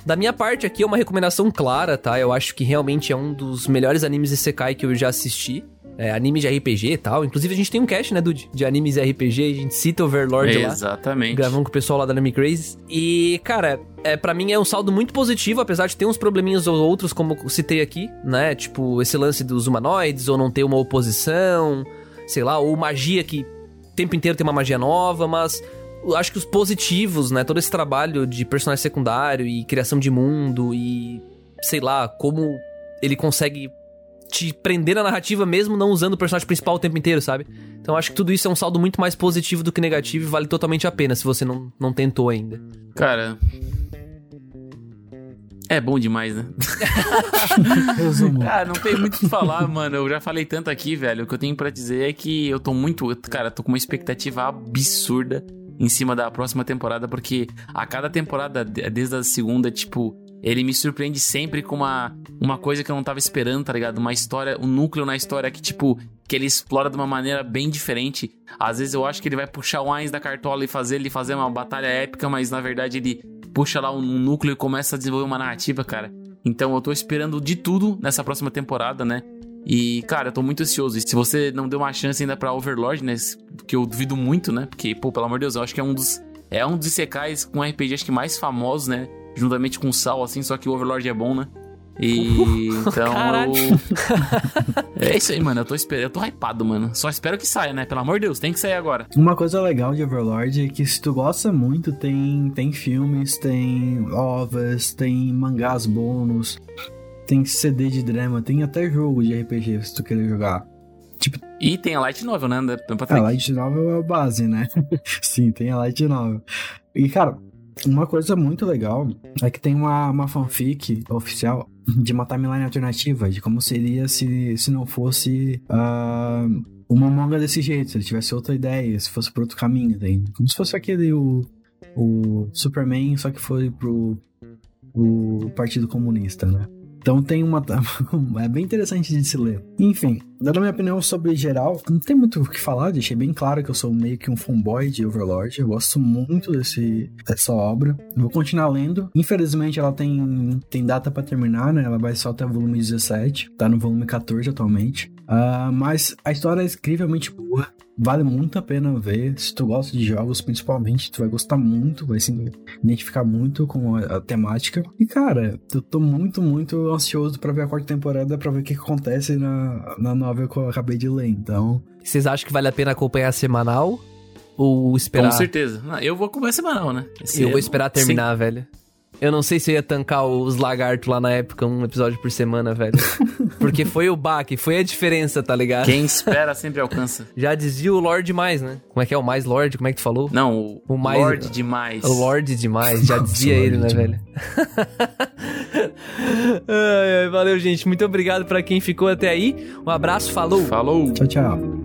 Da minha parte aqui é uma recomendação clara, tá? Eu acho que realmente é um dos melhores animes Isekai que eu já assisti. É, anime de RPG e tal. Inclusive a gente tem um cast, né, Dude? De animes RPG, a gente cita Overlord lá. Exatamente. Gravando com o pessoal lá da Anime Crazy. E, cara, é, para mim é um saldo muito positivo, apesar de ter uns probleminhas ou outros, como citei aqui, né? Tipo, esse lance dos humanoides, ou não ter uma oposição, sei lá, ou magia que o tempo inteiro tem uma magia nova, mas acho que os positivos, né? Todo esse trabalho de personagem secundário e criação de mundo e, sei lá, como ele consegue te prender na narrativa mesmo não usando o personagem principal o tempo inteiro, sabe? Então acho que tudo isso é um saldo muito mais positivo do que negativo e vale totalmente a pena se você não, não tentou ainda. Cara. É bom demais, né? Resumo. Ah, não tem muito o que falar, mano. Eu já falei tanto aqui, velho. O que eu tenho pra dizer é que eu tô muito. Cara, tô com uma expectativa absurda em cima da próxima temporada, porque a cada temporada, de- desde a segunda, tipo, ele me surpreende sempre com uma, uma coisa que eu não tava esperando, tá ligado? Uma história, um núcleo na história que, tipo, que ele explora de uma maneira bem diferente. Às vezes eu acho que ele vai puxar o Ainz da cartola e fazer ele fazer uma batalha épica, mas na verdade ele puxa lá um núcleo e começa a desenvolver uma narrativa, cara. Então eu tô esperando de tudo nessa próxima temporada, né? E, cara, eu tô muito ansioso. E se você não deu uma chance ainda pra Overlord, né? Que eu duvido muito, né? Porque, pô, pelo amor de Deus, eu acho que é um dos. É um dos Isekais com RPG acho que mais famosos, né? Juntamente com o Sal, assim, só que o Overlord é bom, né? E então Caralho. eu. É isso aí, mano. Eu tô esperando. Eu tô hypado, mano. Só espero que saia, né? Pelo amor de Deus, tem que sair agora. Uma coisa legal de Overlord é que se tu gosta muito, tem, tem filmes, tem ovas, tem mangás bônus, tem CD de drama, tem até jogo de RPG se tu querer jogar. E tem a Light Novel, né? A? Light Novel é a base, né? Sim, tem a Light Novel. E, cara, uma coisa muito legal é que tem uma, uma fanfic oficial de uma timeline alternativa, de como seria se, se não fosse ah, uma manga desse jeito, se ele tivesse outra ideia, se fosse por outro caminho, daí. Como se fosse aquele, o, o Superman, só que foi pro, pro Partido Comunista, né? Então tem uma. é bem interessante de se ler. Enfim, dando a minha opinião sobre geral, não tem muito o que falar, deixei bem claro que eu sou meio que um fanboy de Overlord. Eu gosto muito desse, dessa obra. Vou continuar lendo. Infelizmente, ela tem, tem data pra terminar, né? Ela vai só até o volume 17. Tá no volume 14 atualmente. Ah, mas a história é incrivelmente boa. Vale muito a pena ver. Se tu gosta de jogos, principalmente, tu vai gostar muito, vai se identificar muito com a, a temática. E, cara, eu tô muito, muito ansioso pra ver a quarta temporada, pra ver o que, que acontece na, na novel que eu acabei de ler. Então, Vocês acham que vale a pena acompanhar semanal? Ou esperar? Com certeza. Não, eu vou acompanhar semanal, né? Esse Eu vou ano, esperar terminar, velho. Eu não sei se eu ia tancar os lagartos lá na época, um episódio por semana, velho. Porque foi o baque, foi a diferença, tá ligado? Quem espera sempre alcança. Já dizia o Lorde mais, né? Como é que é o mais Lorde? Como é que tu falou? Não, o, o mais, Lorde demais. O Lorde demais, já dizia ele, né, velho? ai, ai, valeu, gente. Muito obrigado para quem ficou até aí. Um abraço, falou. Falou. Tchau, tchau.